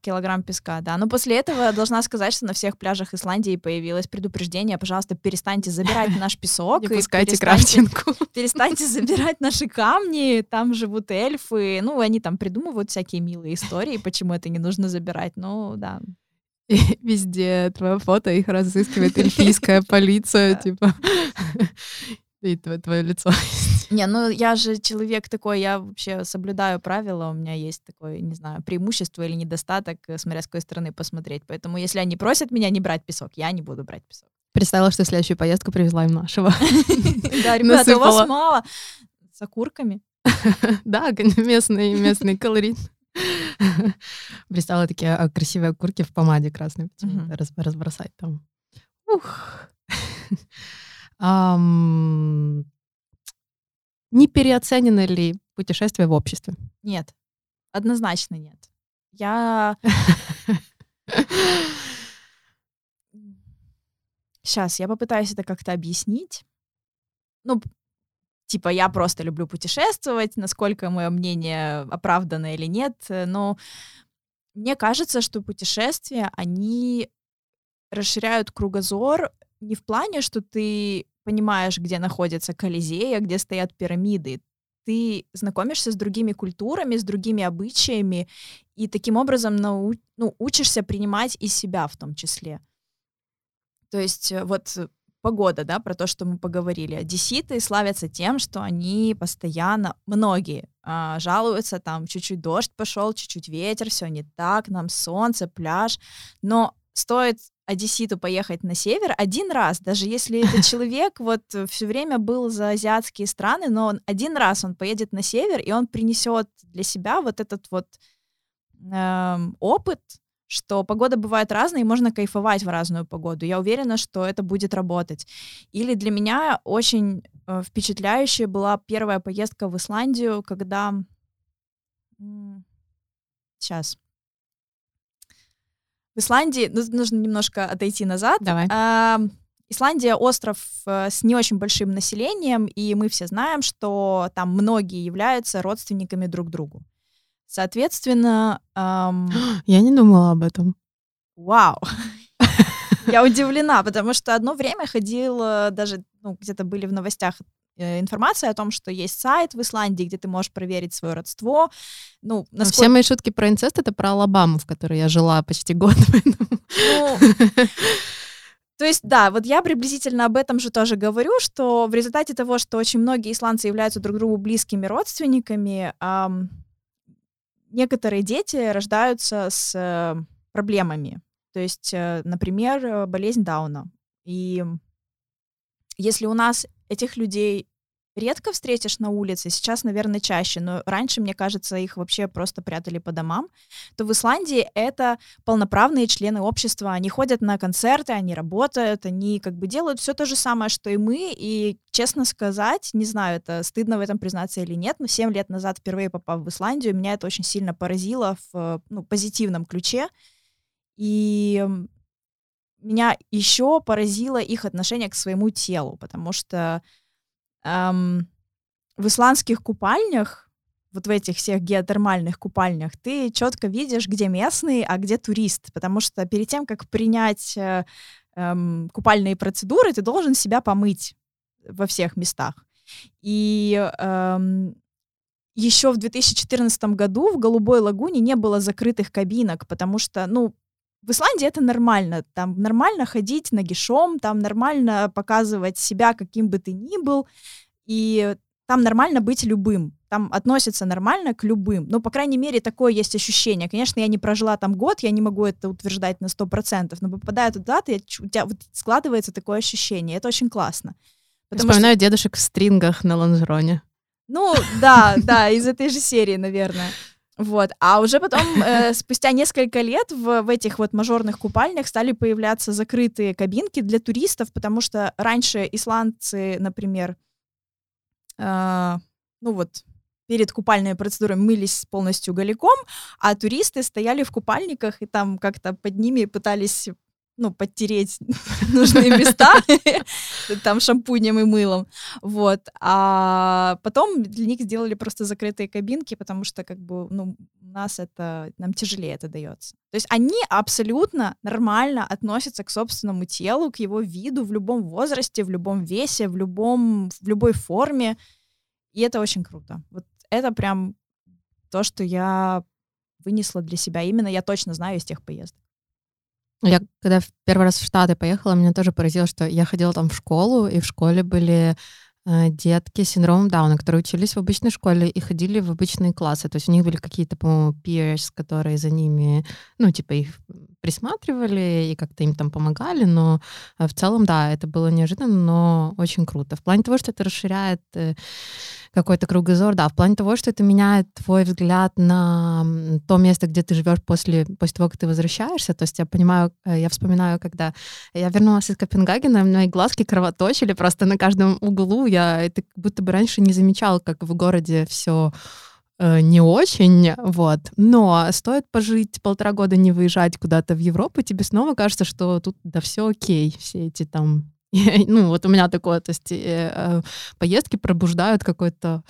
килограмм песка, да. Но после этого должна сказать, что на всех пляжах Исландии появилось предупреждение, пожалуйста, перестаньте забирать наш песок. Не пускайте крафтинку. Перестаньте забирать наши камни, там живут эльфы. Ну, они там придумывают всякие милые истории, почему это не нужно забирать. Ну, да. И везде твое фото их разыскивает эльфийская полиция, типа. И твое лицо. Не, ну я же человек такой, я вообще соблюдаю правила, у меня есть такое, не знаю, преимущество или недостаток, э, смотря с какой стороны посмотреть. Поэтому если они просят меня не брать песок, я не буду брать песок. Представила, что следующую поездку привезла им нашего. Да, ребята, у вас мало. С окурками. Да, местный, местный колорит. Представила такие а, красивые окурки в помаде красной разбросать там. Ух. Не переоценено ли путешествие в обществе? Нет, однозначно нет. Я... Сейчас, я попытаюсь это как-то объяснить. Ну, типа, я просто люблю путешествовать, насколько мое мнение оправдано или нет, но мне кажется, что путешествия, они расширяют кругозор не в плане, что ты понимаешь, где находится Колизея, где стоят пирамиды. Ты знакомишься с другими культурами, с другими обычаями, и таким образом нау ну, учишься принимать и себя в том числе. То есть э, вот погода, да, про то, что мы поговорили. Одесситы славятся тем, что они постоянно, многие, а, жалуются, там, чуть-чуть дождь пошел, чуть-чуть ветер, все не так, нам солнце, пляж, но стоит одесситу поехать на север один раз, даже если этот человек вот все время был за азиатские страны, но он один раз он поедет на север, и он принесет для себя вот этот вот эм, опыт, что погода бывает разная, и можно кайфовать в разную погоду. Я уверена, что это будет работать. Или для меня очень э, впечатляющая была первая поездка в Исландию, когда... Сейчас. В Исландии, ну, нужно немножко отойти назад. Давай. А, Исландия остров э, с не очень большим населением, и мы все знаем, что там многие являются родственниками друг другу. Соответственно... Эм... Я не думала об этом. Вау! Я удивлена, потому что одно время ходил, даже ну, где-то были в новостях Э, информация о том, что есть сайт в Исландии, где ты можешь проверить свое родство. Ну, насколько... Все мои шутки про инцест — это про Алабаму, в которой я жила почти год. Ну, то есть, да, вот я приблизительно об этом же тоже говорю, что в результате того, что очень многие исландцы являются друг другу близкими родственниками, эм, некоторые дети рождаются с э, проблемами. То есть, э, например, болезнь Дауна. И если у нас этих людей редко встретишь на улице, сейчас, наверное, чаще, но раньше, мне кажется, их вообще просто прятали по домам, то в Исландии это полноправные члены общества, они ходят на концерты, они работают, они как бы делают все то же самое, что и мы, и, честно сказать, не знаю, это стыдно в этом признаться или нет, но 7 лет назад, впервые попав в Исландию, меня это очень сильно поразило в ну, позитивном ключе, и меня еще поразило их отношение к своему телу, потому что эм, в исландских купальнях, вот в этих всех геотермальных купальнях, ты четко видишь, где местный, а где турист, потому что перед тем, как принять э, эм, купальные процедуры, ты должен себя помыть во всех местах. И эм, еще в 2014 году в Голубой лагуне не было закрытых кабинок, потому что, ну, в Исландии это нормально. Там нормально ходить нагишом, там нормально показывать себя, каким бы ты ни был, и там нормально быть любым. Там относятся нормально к любым. Ну, по крайней мере, такое есть ощущение. Конечно, я не прожила там год, я не могу это утверждать на 100%, но попадая туда, ты, у тебя вот складывается такое ощущение. Это очень классно. Вспоминаю что... дедушек в стрингах на лонжероне. Ну, да, да, из этой же серии, наверное. Вот. А уже потом, э, спустя несколько лет, в, в этих вот мажорных купальнях стали появляться закрытые кабинки для туристов, потому что раньше исландцы, например, э, ну вот, перед купальной процедурой мылись полностью голиком, а туристы стояли в купальниках и там как-то под ними пытались ну, подтереть нужные места, там шампунем и мылом, вот, а потом для них сделали просто закрытые кабинки, потому что, как бы, ну, у нас это, нам тяжелее это дается. То есть они абсолютно нормально относятся к собственному телу, к его виду в любом возрасте, в любом весе, в любом, в любой форме, и это очень круто. Вот это прям то, что я вынесла для себя. Именно я точно знаю из тех поездок. Я когда в первый раз в Штаты поехала, меня тоже поразило, что я ходила там в школу, и в школе были э, детки с синдромом Дауна, которые учились в обычной школе и ходили в обычные классы. То есть у них были какие-то, по-моему, peers, которые за ними, ну, типа их присматривали и как-то им там помогали, но э, в целом, да, это было неожиданно, но очень круто. В плане того, что это расширяет э, какой-то кругозор, да, в плане того, что это меняет твой взгляд на то место, где ты живешь после, после того, как ты возвращаешься. То есть я понимаю, э, я вспоминаю, когда я вернулась из Копенгагена, мои глазки кровоточили просто на каждом углу. Я это будто бы раньше не замечала, как в городе все не очень, вот. Но стоит пожить полтора года, не выезжать куда-то в Европу, тебе снова кажется, что тут да все окей, все эти там ну, вот у меня такое, то есть э, э, поездки пробуждают какой-то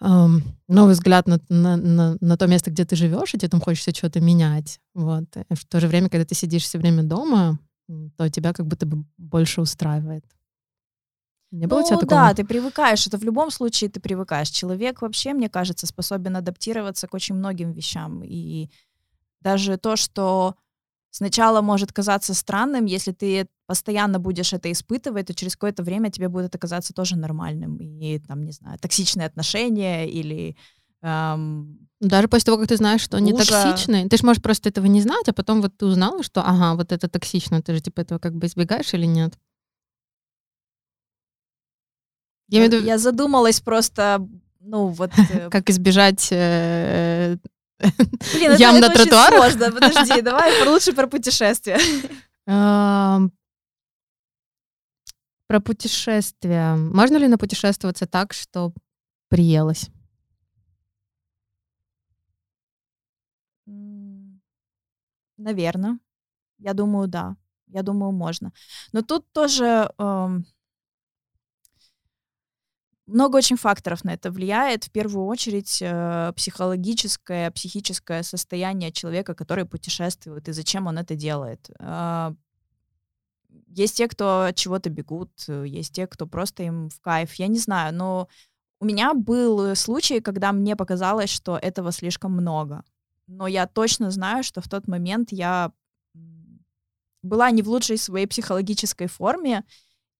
э, новый взгляд на, на, на, на то место, где ты живешь, и тебе там хочется что-то менять. Вот. И в то же время, когда ты сидишь все время дома, то тебя как будто бы больше устраивает. Не было ну, тебя такого? да, ты привыкаешь. Это в любом случае ты привыкаешь. Человек вообще, мне кажется, способен адаптироваться к очень многим вещам. И даже то, что сначала может казаться странным, если ты постоянно будешь это испытывать, то через какое-то время тебе будет это казаться тоже нормальным. И там, не знаю, токсичные отношения или эм, даже после того, как ты знаешь, что они токсичные, ты же можешь просто этого не знать, а потом вот ты узнала, что, ага, вот это токсично, ты же типа этого как бы избегаешь или нет? Я, я, я задумалась просто, ну вот... Э, как избежать э, Блин, Ям это, на это тротуарах? очень сложно. Подожди, давай лучше про путешествия. Про путешествия. Можно ли напутешествоваться так, что приелось? Наверное. Я думаю, да. Я думаю, можно. Но тут тоже эм, много очень факторов на это влияет. В первую очередь э, психологическое, психическое состояние человека, который путешествует, и зачем он это делает. Э, есть те, кто от чего-то бегут, есть те, кто просто им в кайф. Я не знаю, но у меня был случай, когда мне показалось, что этого слишком много. Но я точно знаю, что в тот момент я была не в лучшей своей психологической форме,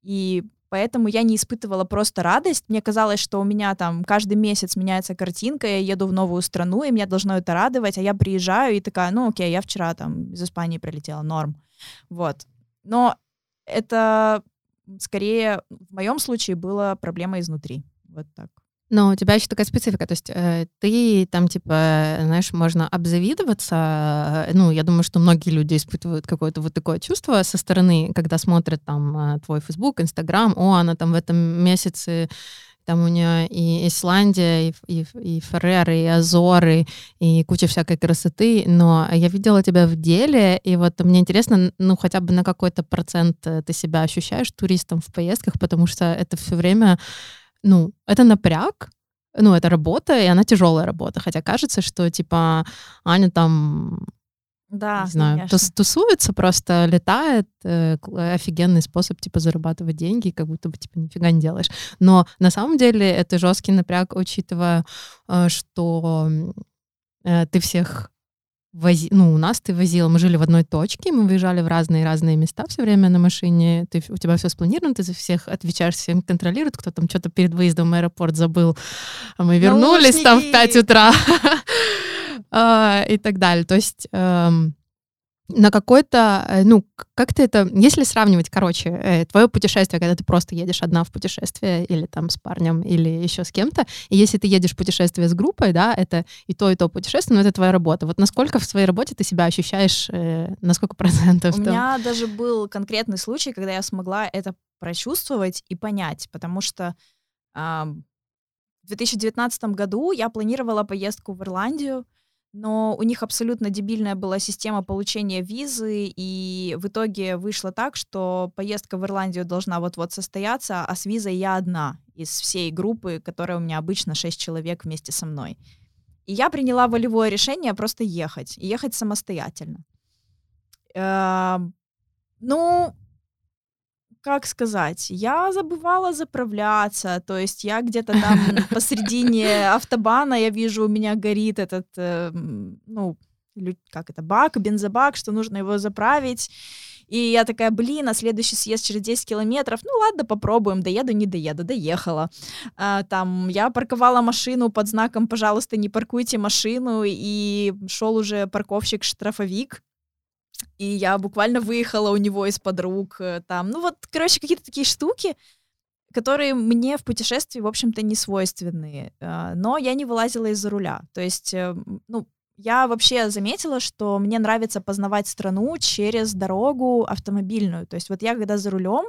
и Поэтому я не испытывала просто радость. Мне казалось, что у меня там каждый месяц меняется картинка, я еду в новую страну, и меня должно это радовать, а я приезжаю и такая, ну окей, я вчера там из Испании прилетела, норм. Вот. Но это скорее в моем случае была проблема изнутри. Вот так. Но у тебя еще такая специфика, то есть э, ты там, типа, знаешь, можно обзавидоваться, э, ну, я думаю, что многие люди испытывают какое-то вот такое чувство со стороны, когда смотрят там э, твой Facebook, Instagram, о, она там в этом месяце там у нее и Исландия, и, и, и Ферреры, и Азоры, и куча всякой красоты, но я видела тебя в деле, и вот мне интересно, ну, хотя бы на какой-то процент э, ты себя ощущаешь туристом в поездках, потому что это все время, ну, это напряг, ну, это работа, и она тяжелая работа, хотя кажется, что, типа, Аня там да, не знаю, тус- тусуется, просто летает, э, кл- офигенный способ, типа, зарабатывать деньги, как будто бы, типа, нифига не делаешь. Но на самом деле это жесткий напряг, учитывая, э, что э, ты всех вози... ну, у нас ты возила, мы жили в одной точке, мы выезжали в разные-разные места все время на машине, ты, у тебя все спланировано, ты за всех отвечаешь, всем контролирует, кто там что-то перед выездом в аэропорт забыл, а мы вернулись там в 5 Наушники. утра а, и так далее. То есть эм, на какой-то, э, ну, к- как ты это, если сравнивать, короче, твое путешествие, когда ты просто едешь одна в путешествие или там с парнем или еще с кем-то, и если ты едешь в путешествие с группой, да, это и то, и то путешествие, но это твоя работа. Вот насколько в своей работе ты себя ощущаешь, э, на сколько процентов? У там? меня даже был конкретный случай, когда я смогла это прочувствовать и понять, потому что ам, в 2019 году я планировала поездку в Ирландию, но у них абсолютно дебильная была система получения визы, и в итоге вышло так, что поездка в Ирландию должна вот-вот состояться, а с визой я одна из всей группы, которая у меня обычно 6 человек вместе со мной. И я приняла волевое решение просто ехать, и ехать самостоятельно. Эм, ну, как сказать, я забывала заправляться, то есть я где-то там посредине автобана, я вижу, у меня горит этот, эм, ну, как это, бак, бензобак, что нужно его заправить. И я такая, блин, а следующий съезд через 10 километров, ну ладно, попробуем, доеду, не доеду, доехала. А, там, я парковала машину под знаком, пожалуйста, не паркуйте машину, и шел уже парковщик-штрафовик, и я буквально выехала у него из-под рук, э, там, ну вот, короче, какие-то такие штуки, которые мне в путешествии, в общем-то, не свойственны, э, но я не вылазила из-за руля, то есть, э, ну, я вообще заметила, что мне нравится познавать страну через дорогу автомобильную. То есть вот я когда за рулем,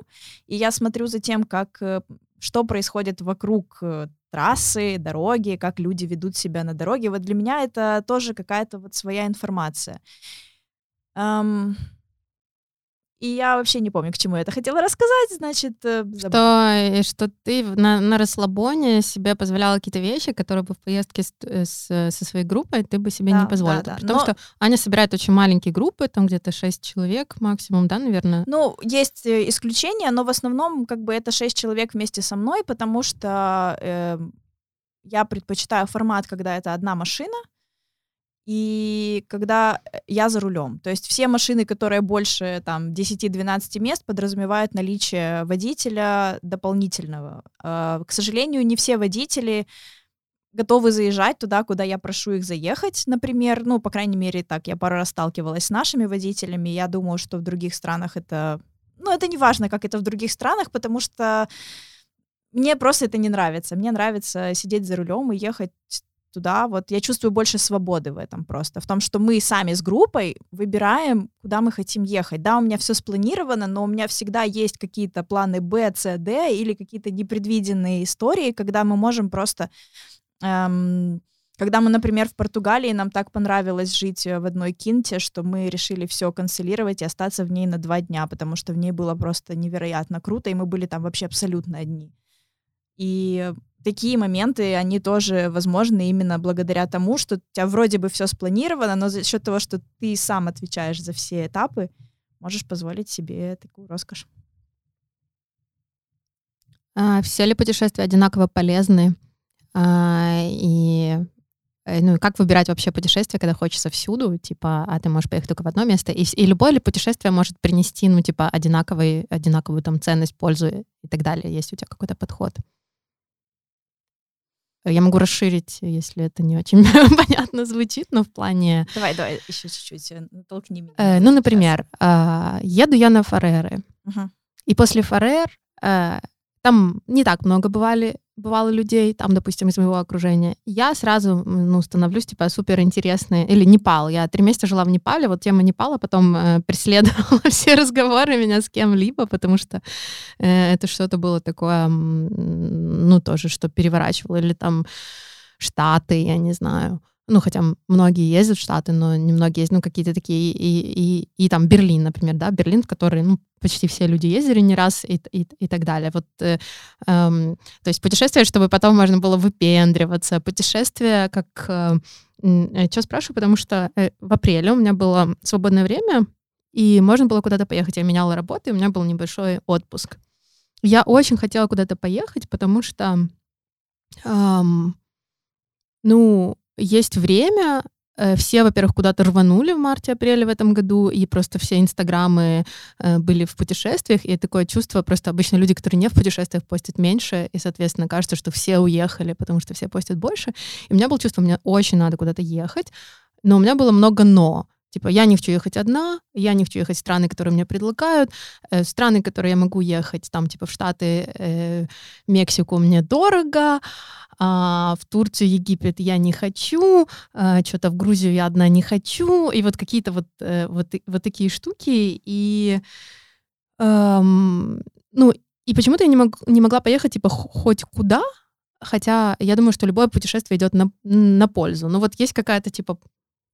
и я смотрю за тем, как э, что происходит вокруг трассы, дороги, как люди ведут себя на дороге. Вот для меня это тоже какая-то вот своя информация. Ам, и я вообще не помню, к чему я это хотела рассказать, значит... э, заб- Что, э, что ты на, на расслабоне себе позволяла какие-то вещи, которые бы в поездке с, э, с- со своей группой ты бы себе Да, не позволила. да, да. При том, Но- что Аня собирает очень маленькие группы, там где-то 6 человек максимум, да, наверное? Ну, есть э, исключения, но в основном как бы это шесть человек вместе со мной, потому что эм, я предпочитаю формат, когда это одна машина, и когда э, я за рулем. То есть все машины, которые больше там 10-12 мест, подразумевают наличие водителя дополнительного. Э, К сожалению, не все водители готовы заезжать туда, куда я прошу их заехать, например. Ну, по крайней мере, так, я пару раз сталкивалась с нашими водителями. Я думаю, что в других странах это... Ну, это не важно, как это в других странах, потому что мне просто это не нравится. Мне нравится сидеть за рулем и ехать туда. Вот я чувствую больше свободы в этом просто. В том, что мы сами с группой выбираем, куда мы хотим ехать. Да, у меня все спланировано, но у меня всегда есть какие-то планы Б, С, Д или какие-то непредвиденные истории, когда мы можем просто Эм, когда мы, например, в Португалии, нам так понравилось жить э, в одной кинте, что мы решили все канцелировать и остаться в ней на два дня, потому что в ней было просто невероятно круто, и мы были там вообще абсолютно одни. И такие моменты, они тоже возможны именно благодаря тому, что у тебя вроде бы все спланировано, но за счет того, что ты сам отвечаешь за все этапы, можешь позволить себе такую роскошь. А, все ли путешествия одинаково полезны? А, и э, ну как выбирать вообще путешествие, когда хочется всюду, типа, а ты можешь поехать только в одно место, и, и любое ли путешествие может принести, ну, типа, одинаковый, одинаковую там ценность, пользу и так далее. Есть у тебя какой-то подход? Я могу расширить, если это не очень понятно звучит, но в плане... Давай, давай, еще чуть-чуть, э, толкни меня. э, ну, например, а, еду я на Фареры, Мгм. и после Фарер э, там не так много бывали, бывало людей, там, допустим, из моего окружения, я сразу, ну, становлюсь, типа, супер интересной. Или Непал. Я три месяца жила в Непале, вот тема Непала потом э, преследовала все разговоры меня с кем-либо, потому что э, это что-то было такое, ну, тоже, что переворачивало. Или там Штаты, я не знаю ну, хотя многие ездят в Штаты, но немногие ездят, ну, какие-то такие, и, и, и там Берлин, например, да, Берлин, в который, ну, почти все люди ездили не раз и, и, и так далее. Вот, э, эм, то есть путешествие, чтобы потом можно было выпендриваться, путешествие как... Э, э, что спрашиваю, потому что э, в апреле у меня было свободное время, и можно было куда-то поехать. Я меняла работу, и у меня был небольшой отпуск. Я очень хотела куда-то поехать, потому что, эм, ну, есть время, э, все, во-первых, куда-то рванули в марте-апреле в этом году, и просто все инстаграмы э, были в путешествиях, и такое чувство, просто обычно люди, которые не в путешествиях, постят меньше, и, соответственно, кажется, что все уехали, потому что все постят больше. И у меня было чувство, мне очень надо куда-то ехать, но у меня было много «но». Типа, я не хочу ехать одна, я не хочу ехать в страны, которые мне предлагают, э, страны, которые я могу ехать, там, типа, в Штаты, э, Мексику мне дорого, а в Турцию, Египет я не хочу, а, что-то в Грузию я одна не хочу, и вот какие-то вот, э, вот, вот такие штуки, и, эм, ну, и почему-то я не, мог, не могла поехать, типа, хоть куда, хотя я думаю, что любое путешествие идет на, на пользу. Но вот есть какая-то, типа,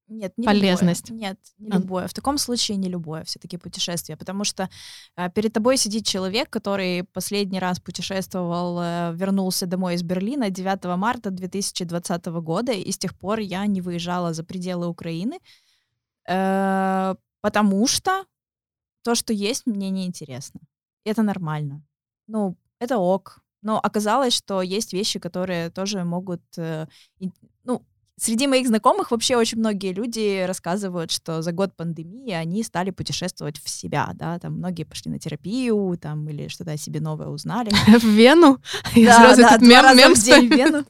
нет, не полезность. Любое. Нет, не а. любое. В таком случае не любое все-таки путешествие, потому что э, перед тобой сидит человек, который последний раз путешествовал, э, вернулся домой из Берлина 9 марта 2020 года, и с тех пор я не выезжала за пределы Украины, э, потому что то, что есть, мне неинтересно. Это нормально. Ну, это ок. Но оказалось, что есть вещи, которые тоже могут, э, Среди моих знакомых вообще очень многие люди рассказывают, что за год пандемии они стали путешествовать в себя, да, там многие пошли на терапию, там, или что-то о себе новое узнали. В Вену? Я сразу этот мем, мем в день в Вену.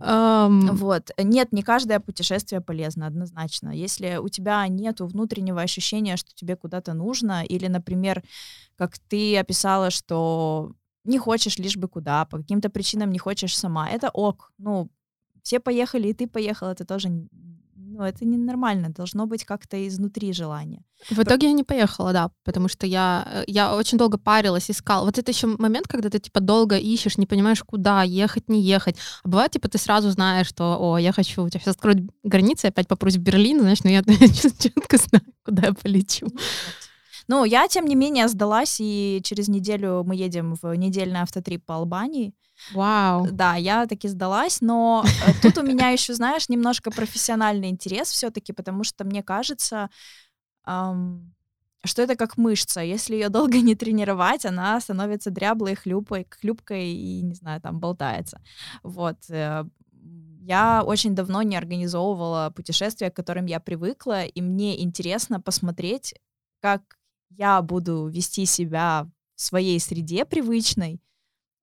Вот. Нет, не каждое путешествие полезно, однозначно. Если у тебя нет внутреннего ощущения, что тебе куда-то нужно, или, например, как ты описала, что не хочешь лишь бы куда, по каким-то причинам не хочешь сама. Это ок. Ну, все поехали, и ты поехал, это тоже ну, это ненормально, должно быть как-то изнутри желание. В итоге я не поехала, да, потому что я, э, я очень долго парилась, искала. Вот это еще момент, когда ты, типа, долго ищешь, не понимаешь, куда ехать, не ехать. А бывает, типа, ты сразу знаешь, что, о, я хочу, у тебя сейчас откроют границы, опять попрусь в Берлин, знаешь, но я четко знаю, куда я полечу. Ну, я, тем не менее, сдалась, и через неделю мы едем в недельный автотрип по Албании. Вау. Да, я таки сдалась, но э, тут у меня еще, знаешь, немножко профессиональный интерес все-таки, потому что мне кажется, что это как мышца. Если ее долго не тренировать, она становится дряблой, хлюпой, хлюпкой и, не знаю, там болтается. Вот. Э, я очень давно не организовывала путешествия, к которым я привыкла, и мне интересно посмотреть, как я буду вести себя в своей среде привычной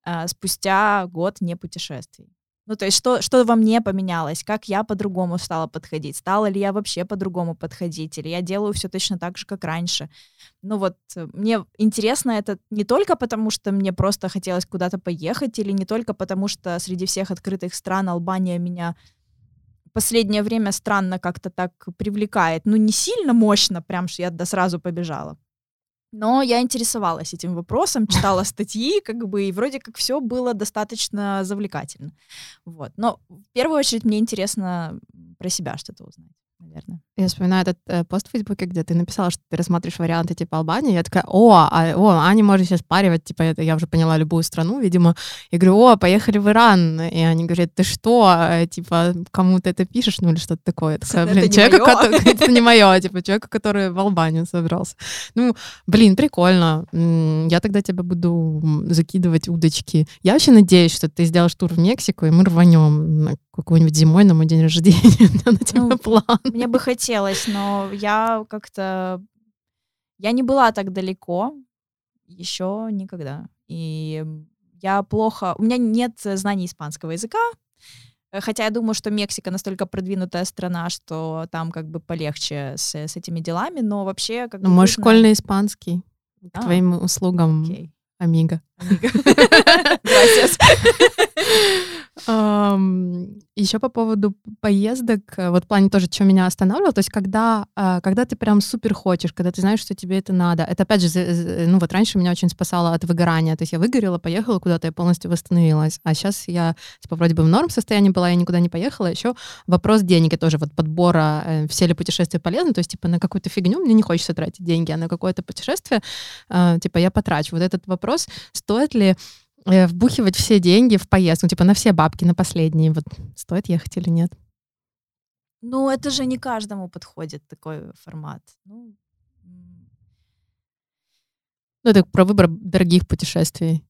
э, спустя год не путешествий. Ну, то есть что, что во мне поменялось, как я по-другому стала подходить, стала ли я вообще по-другому подходить, или я делаю все точно так же, как раньше. Ну вот, э, мне интересно это не только потому, что мне просто хотелось куда-то поехать, или не только потому, что среди всех открытых стран Албания меня последнее время странно как-то так привлекает. Ну, не сильно мощно, прям что я да сразу побежала. Но я интересовалась этим вопросом, читала статьи, как бы, и вроде как все было достаточно завлекательно. Вот. Но в первую очередь мне интересно про себя что-то узнать наверное. Я вспоминаю этот э, пост в Фейсбуке, где ты написала, что ты рассматриваешь варианты типа Албании. Я такая, о, а, о, Аня может сейчас паривать, типа, это я уже поняла любую страну, видимо. Я говорю, о, поехали в Иран. И они говорят, ты что, э, типа, кому ты это пишешь, ну или что-то такое. Я такая, блин, это человека, который, это не мое, типа, человека, который в Албанию собрался. Ну, блин, прикольно. Я тогда тебя буду закидывать удочки. Я вообще надеюсь, что ты сделаешь тур в Мексику, и мы рванем какой-нибудь зимой на мой день рождения. На тебя ну, план. Мне бы хотелось, но я как-то... Я не была так далеко еще никогда. И я плохо... У меня нет знаний испанского языка, Хотя я думаю, что Мексика настолько продвинутая страна, что там как бы полегче с, с этими делами, но вообще как ну, бы... Мой нужно... школьный испанский к а, твоим услугам. Окей. Амиго. Gracias. Еще по поводу поездок, э, вот в плане тоже, что меня останавливало, то есть когда, а, когда ты прям супер хочешь, когда ты знаешь, что тебе это надо, это опять же, ну вот раньше меня очень спасало от выгорания, то есть я выгорела, поехала куда-то, я полностью восстановилась, а сейчас я, типа, вроде бы в норм состоянии была, я никуда не поехала, еще вопрос денег, и тоже вот подбора, э, все ли путешествия полезны, то есть, типа, на какую-то фигню мне не хочется тратить деньги, а на какое-то путешествие, э, типа, я потрачу. Вот этот вопрос, стоит ли вбухивать все деньги в поездку, типа на все бабки, на последние. Вот стоит ехать или нет? Ну, это же не каждому подходит такой формат. Ну, ну это про выбор дорогих путешествий.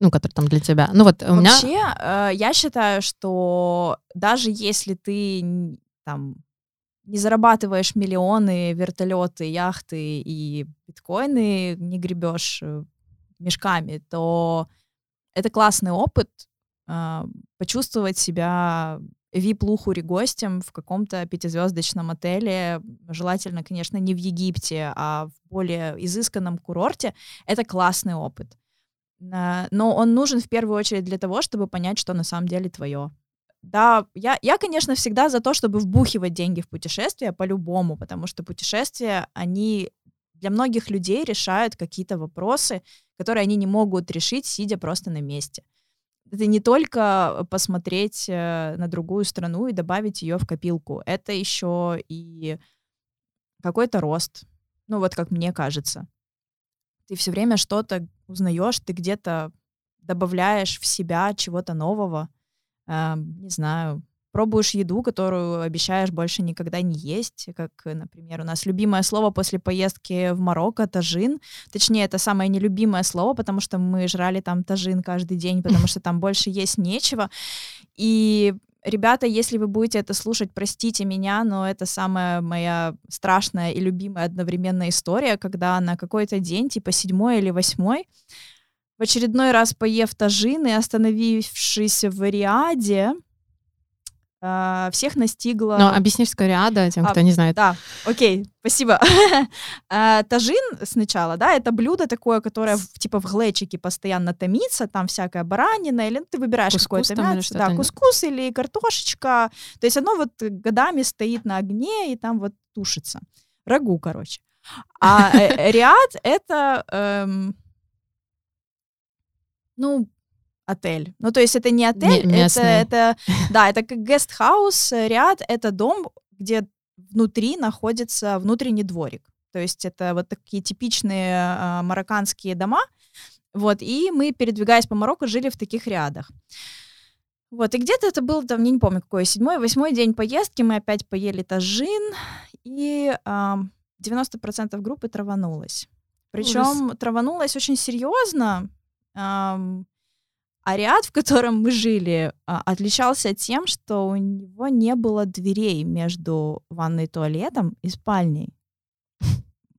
Ну, которые там для тебя. Ну вот у Вообще, меня... э, я считаю, что даже если ты там не зарабатываешь миллионы, вертолеты, яхты и биткоины, не гребешь э, мешками, то это классный опыт э, почувствовать себя вип-лухури гостем в каком-то пятизвездочном отеле, желательно, конечно, не в Египте, а в более изысканном курорте. Это классный опыт. Э, но он нужен в первую очередь для того, чтобы понять, что на самом деле твое. Да, я, я, конечно, всегда за то, чтобы вбухивать деньги в путешествия по-любому, потому что путешествия, они для многих людей решают какие-то вопросы, которые они не могут решить, сидя просто на месте. Это не только посмотреть э, на другую страну и добавить ее в копилку, это еще и какой-то рост. Ну вот как мне кажется. Ты все время что-то узнаешь, ты где-то добавляешь в себя чего-то нового. Э, не знаю, пробуешь еду, которую обещаешь больше никогда не есть, как, например, у нас любимое слово после поездки в Марокко — тажин. Точнее, это самое нелюбимое слово, потому что мы жрали там тажин каждый день, потому что там больше есть нечего. И Ребята, если вы будете это слушать, простите меня, но это самая моя страшная и любимая одновременная история, когда на какой-то день, типа седьмой или восьмой, в очередной раз поев тажин и остановившись в Риаде, всех настигла... Но объяснишь скорее ада тем, а, кто не знает. Да, окей, спасибо. uh, тажин сначала, да, это блюдо такое, которое типа в глечике постоянно томится, там всякая баранина, или ну, ты выбираешь какое-то мясо, да, кускус или картошечка, то есть оно вот годами стоит на огне и там вот тушится. Рагу, короче. А э, ряд — это... Эм, ну, отель. Ну, то есть это не отель, не, это, это, да, это как гестхаус, э, ряд, это дом, где внутри находится внутренний дворик. То есть это вот такие типичные э, марокканские дома. Вот, и мы, передвигаясь по Марокко, жили в таких рядах. Вот, и где-то это был, там, я не помню, какой, седьмой, восьмой день поездки, мы опять поели тажин, и э, 90% группы траванулось. Причем траванулось очень серьезно. А ряд, в котором мы жили, а, отличался тем, что у него не было дверей между ванной и туалетом и спальней.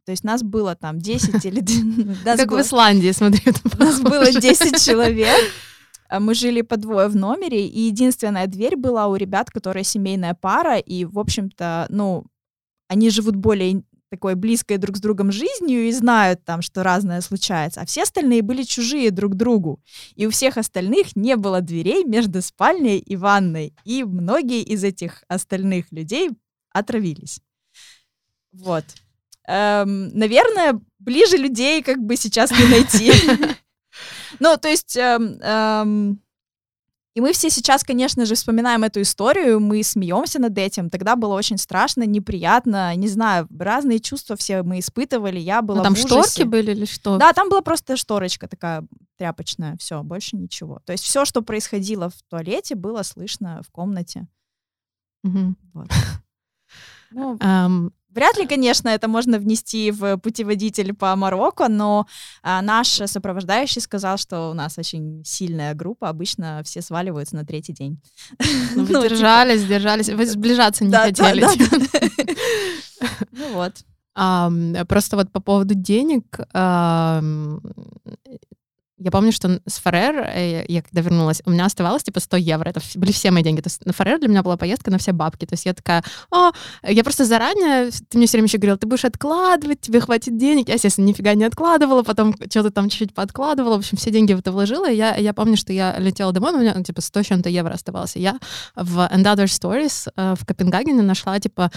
То есть нас было там 10 или... Как в Исландии, смотри. Нас было 10 человек. А мы жили по двое в номере, и единственная дверь была у ребят, которые семейная пара, и, в общем-то, ну, они живут более такой близкой друг с другом жизнью и знают там, что разное случается, а все остальные были чужие друг другу. И у всех остальных не было дверей между спальней и ванной. И многие из этих остальных людей отравились. Вот. Эм, наверное, ближе людей как бы сейчас не найти. Ну, то есть эм, эм, и мы все сейчас, конечно же, вспоминаем эту историю, мы смеемся над этим. Тогда было очень страшно, неприятно, не знаю, разные чувства все мы испытывали. Я была ну, там в шторки были или что? Да, там была просто шторочка такая тряпочная, все, больше ничего. То есть все, что происходило в туалете, было слышно в комнате. Угу. Вот. Ну, um, Вряд ли, конечно, это можно внести в путеводитель по Марокко, но а, наш сопровождающий сказал, что у нас очень сильная группа, обычно все сваливаются на третий день. Ну, вы ну, держались, типа... держались, вы сближаться не да, хотели. Да, да. Ну вот. А, просто вот по поводу денег, а, я помню, что с Фарер, э, я когда вернулась, у меня оставалось типа 100 евро. Это были все мои деньги. То есть на Фарер для меня была поездка на все бабки. То есть я такая, о, я просто заранее, ты мне все время еще говорил, ты будешь откладывать, тебе хватит денег. Я, естественно, нифига не откладывала, потом что-то там чуть-чуть подкладывала. В общем, все деньги в это вложила. И я, я помню, что я летела домой, у меня ну, типа 100 чем-то евро оставалось. И я в And Other Stories э, в Копенгагене нашла типа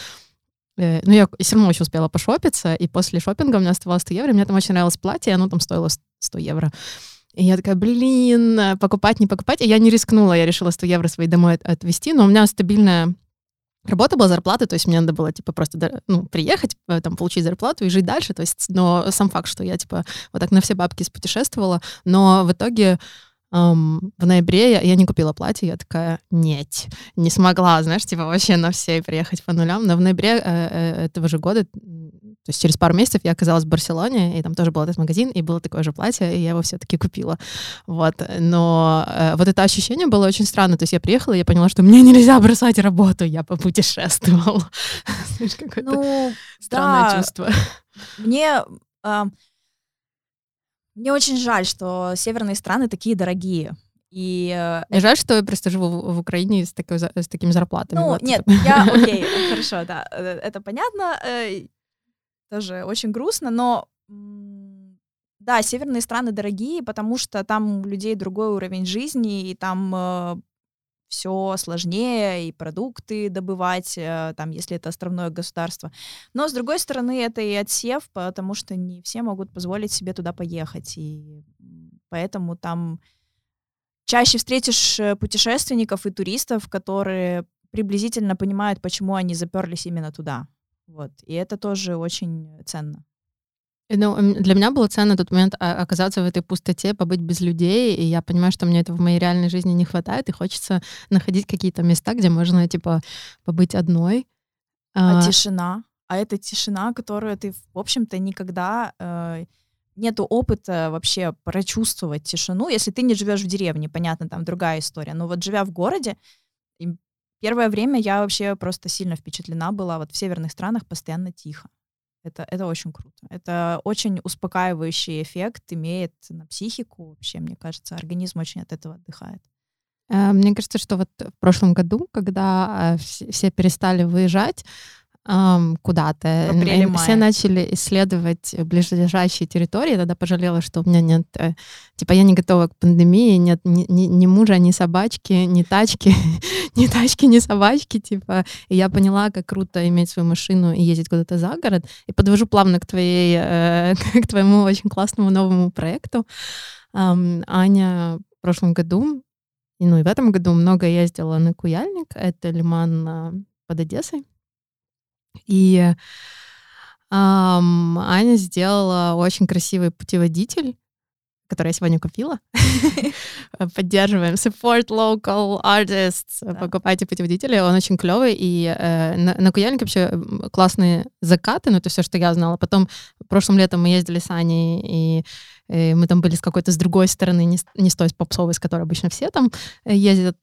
ну, я все равно очень успела пошопиться, и после шопинга у меня оставалось 100 евро, и мне там очень нравилось платье, и оно там стоило 100 евро. И я такая, блин, покупать, не покупать. И я не рискнула, я решила 100 евро свои домой отвезти, но у меня стабильная работа была, зарплата, то есть мне надо было, типа, просто, ну, приехать, э, там, получить зарплату и жить дальше, то есть, но сам факт, что я, типа, вот так на все бабки спутешествовала, но в итоге Um, в ноябре я, я не купила платье, я такая, нет, не смогла, знаешь, типа вообще на все приехать по нулям. Но в ноябре э, э, этого же года, то есть через пару месяцев я оказалась в Барселоне, и там тоже был этот магазин, и было такое же платье, и я его все-таки купила. Вот. Но э, вот это ощущение было очень странно. То есть я приехала, и я поняла, что мне нельзя бросать работу, я попутешествовала. Знаешь, какое-то ну, странное чувство. Мне... Мне очень жаль, что северные страны такие дорогие. И, э, жаль, что я просто живу в, в Украине с, такой, с такими зарплатами. Ну, вот. нет, я, окей, хорошо, да, э, это понятно. Э, тоже очень грустно, но да, северные страны дорогие, потому что там у людей другой уровень жизни, и там все сложнее, и продукты добывать, э, там, если это островное государство. Но, с другой стороны, это и отсев, потому что не все могут позволить себе туда поехать, и поэтому там чаще встретишь э, путешественников и туристов, которые приблизительно понимают, почему они заперлись именно туда. Вот. И это тоже очень ценно. Ну, для меня было ценно тот момент а, оказаться в этой пустоте, побыть без людей, и я понимаю, что мне этого в моей реальной жизни не хватает, и хочется находить какие-то места, где можно, типа, побыть одной. А, а тишина? А это тишина, которую ты, в общем-то, никогда э, нету опыта вообще прочувствовать тишину, если ты не живешь в деревне, понятно, там другая история. Но вот живя в городе, первое время я вообще просто сильно впечатлена была. Вот в северных странах постоянно тихо. Это, это очень круто. Это очень успокаивающий эффект имеет на психику. Вообще, мне кажется, организм очень от этого отдыхает. Э, мне кажется, что вот в прошлом году, когда э, все перестали выезжать, куда-то. Все начали исследовать ближайшие территории. Я тогда пожалела, что у меня нет... Э, типа я не готова к пандемии, нет ни, ни, ни мужа, ни собачки, ни тачки, ни тачки, ни собачки. Типа. И я поняла, как круто иметь свою машину и ездить куда-то за город. И подвожу плавно к, твоей, э, к твоему очень классному новому проекту. Аня в прошлом году, ну и в этом году много ездила на Куяльник. Это лиман а, под Одессой. И эм, Аня сделала очень красивый путеводитель, который я сегодня купила. Поддерживаем. Support local artists. Да. Покупайте путеводители. Он очень клевый. И э, на, на Куяльнике вообще классные закаты, ну, это все, что я знала. Потом прошлым летом мы ездили с Аней, и, и мы там были с какой-то с другой стороны, не, не с той с попсовой, с которой обычно все там э, ездят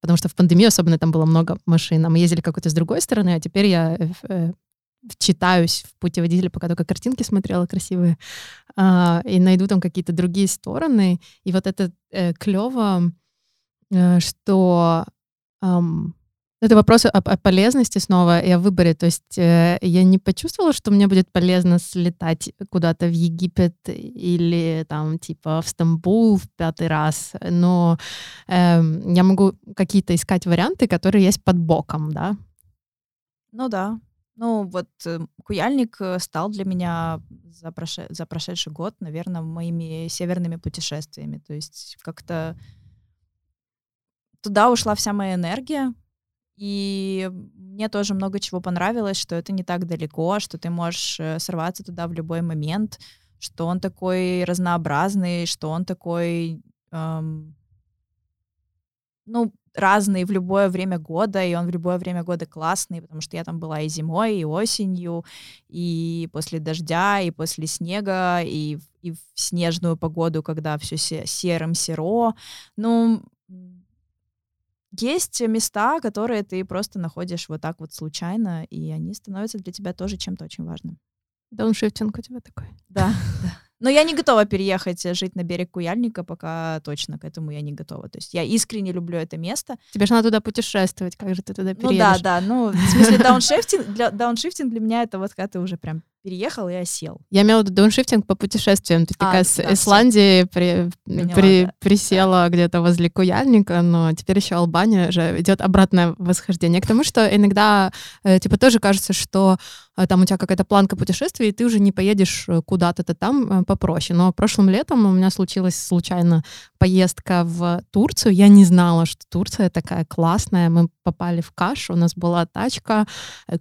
потому что в пандемию особенно там было много машин, а мы ездили какой-то с другой стороны, а теперь я э, э читаюсь в путеводителе, пока только картинки смотрела красивые, э, и найду там какие-то другие стороны. И вот это э, клево, э, что это вопрос о, о полезности снова и о выборе. То есть э, я не почувствовала, что мне будет полезно слетать куда-то в Египет или там типа в Стамбул в пятый раз, но э, я могу какие-то искать варианты, которые есть под боком, да? Ну да. Ну вот э, Куяльник э, стал для меня за, проше... за прошедший год, наверное, моими северными путешествиями. То есть как-то туда ушла вся моя энергия, и мне тоже много чего понравилось, что это не так далеко, что ты можешь э, сорваться туда в любой момент, что он такой разнообразный, что он такой, эм, ну, разный в любое время года, и он в любое время года классный, потому что я там была и зимой, и осенью, и после дождя, и после снега, и, и в снежную погоду, когда все серым серо. Ну, есть места, которые ты просто находишь вот так вот случайно, и они становятся для тебя тоже чем-то очень важным. Дауншифтинг у тебя такой. Да, да. Но я не готова переехать э, жить на берег Куяльника, пока точно к этому я не готова. То есть я искренне люблю это место. Тебе же надо туда путешествовать, как же ты туда переедешь? Ну да, да, ну в смысле дауншифтинг для, дауншифтинг для меня это вот когда ты уже прям переехал и осел. Я имела в виду дауншифтинг по путешествиям. Ты а, такая с да, Исландии при, Поняла, при, да. присела да. где-то возле Куяльника, но теперь еще Албания же идет обратное восхождение. К тому, что иногда э, типа тоже кажется, что там у тебя какая-то планка путешествий, и ты уже не поедешь э, куда-то там попроще. Но прошлым летом у меня случилась случайно поездка в Турцию. Я не знала, что Турция такая классная. Мы попали в Каш, у нас была тачка,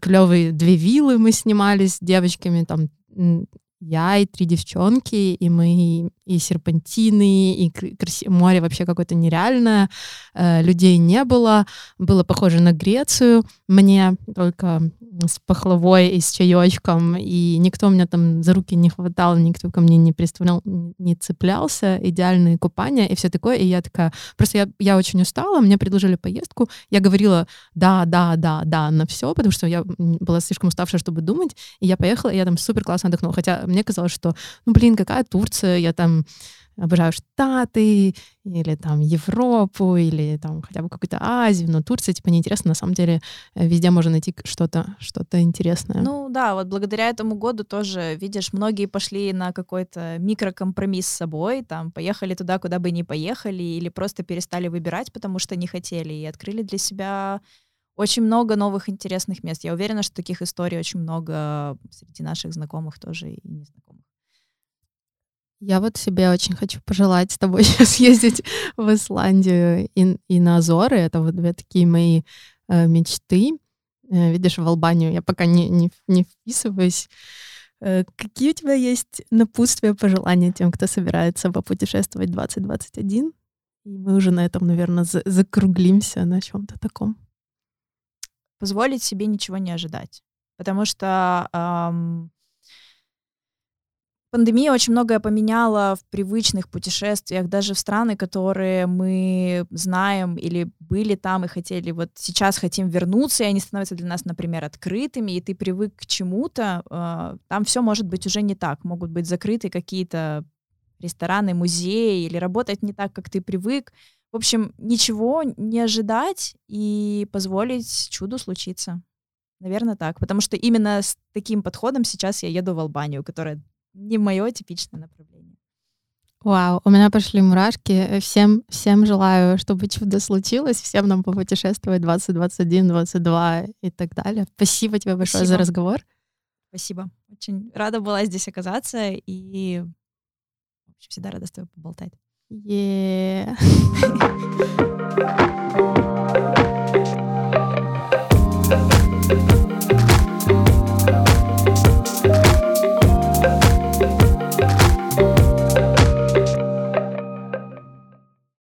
клевые две виллы мы снимали с девочками, там я и три девчонки, и мы и серпантины, и море вообще какое-то нереальное, э, людей не было, было похоже на Грецию, мне только с пахлавой и с чаечком, и никто меня там за руки не хватал, никто ко мне не представлял, не цеплялся, идеальные купания и все такое, и я такая, просто я, я очень устала, мне предложили поездку, я говорила да, да, да, да на все, потому что я была слишком уставшая, чтобы думать, и я поехала, и я там супер классно отдохнула, хотя мне казалось, что, ну, блин, какая Турция, я там обожаю Штаты, или там Европу, или там хотя бы какую-то Азию, но Турция, типа, неинтересно. На самом деле э, везде можно найти что-то что интересное. Ну да, вот благодаря этому году тоже, видишь, многие пошли на какой-то микрокомпромисс с собой, там, поехали туда, куда бы не поехали, или просто перестали выбирать, потому что не хотели, и открыли для себя очень много новых интересных мест. Я уверена, что таких историй очень много среди наших знакомых тоже и незнакомых. Я вот себе очень хочу пожелать с тобой сейчас ездить в Исландию и, и на Азоры. Это вот две такие мои э, мечты. Э, видишь, в Албанию я пока не, не, не вписываюсь. Э, какие у тебя есть напутствия, пожелания тем, кто собирается попутешествовать 2021? И мы уже на этом, наверное, за закруглимся на чем-то таком. Позволить себе ничего не ожидать. Потому что эм, Пандемия очень многое поменяла в привычных путешествиях, даже в страны, которые мы знаем или были там и хотели, вот сейчас хотим вернуться, и они становятся для нас, например, открытыми, и ты привык к чему-то, э, там все может быть уже не так, могут быть закрыты какие-то рестораны, музеи, или работать не так, как ты привык. В общем, ничего не ожидать и позволить чуду случиться. Наверное, так. Потому что именно с таким подходом сейчас я еду в Албанию, которая не мое типичное направление. Вау, у меня пошли мурашки. Всем, всем желаю, чтобы чудо случилось, всем нам попутешествовать 2021, 22 и так далее. Спасибо тебе большое Спасибо. за разговор. Спасибо. Очень рада была здесь оказаться и в общем, всегда рада с тобой поболтать. Yeah.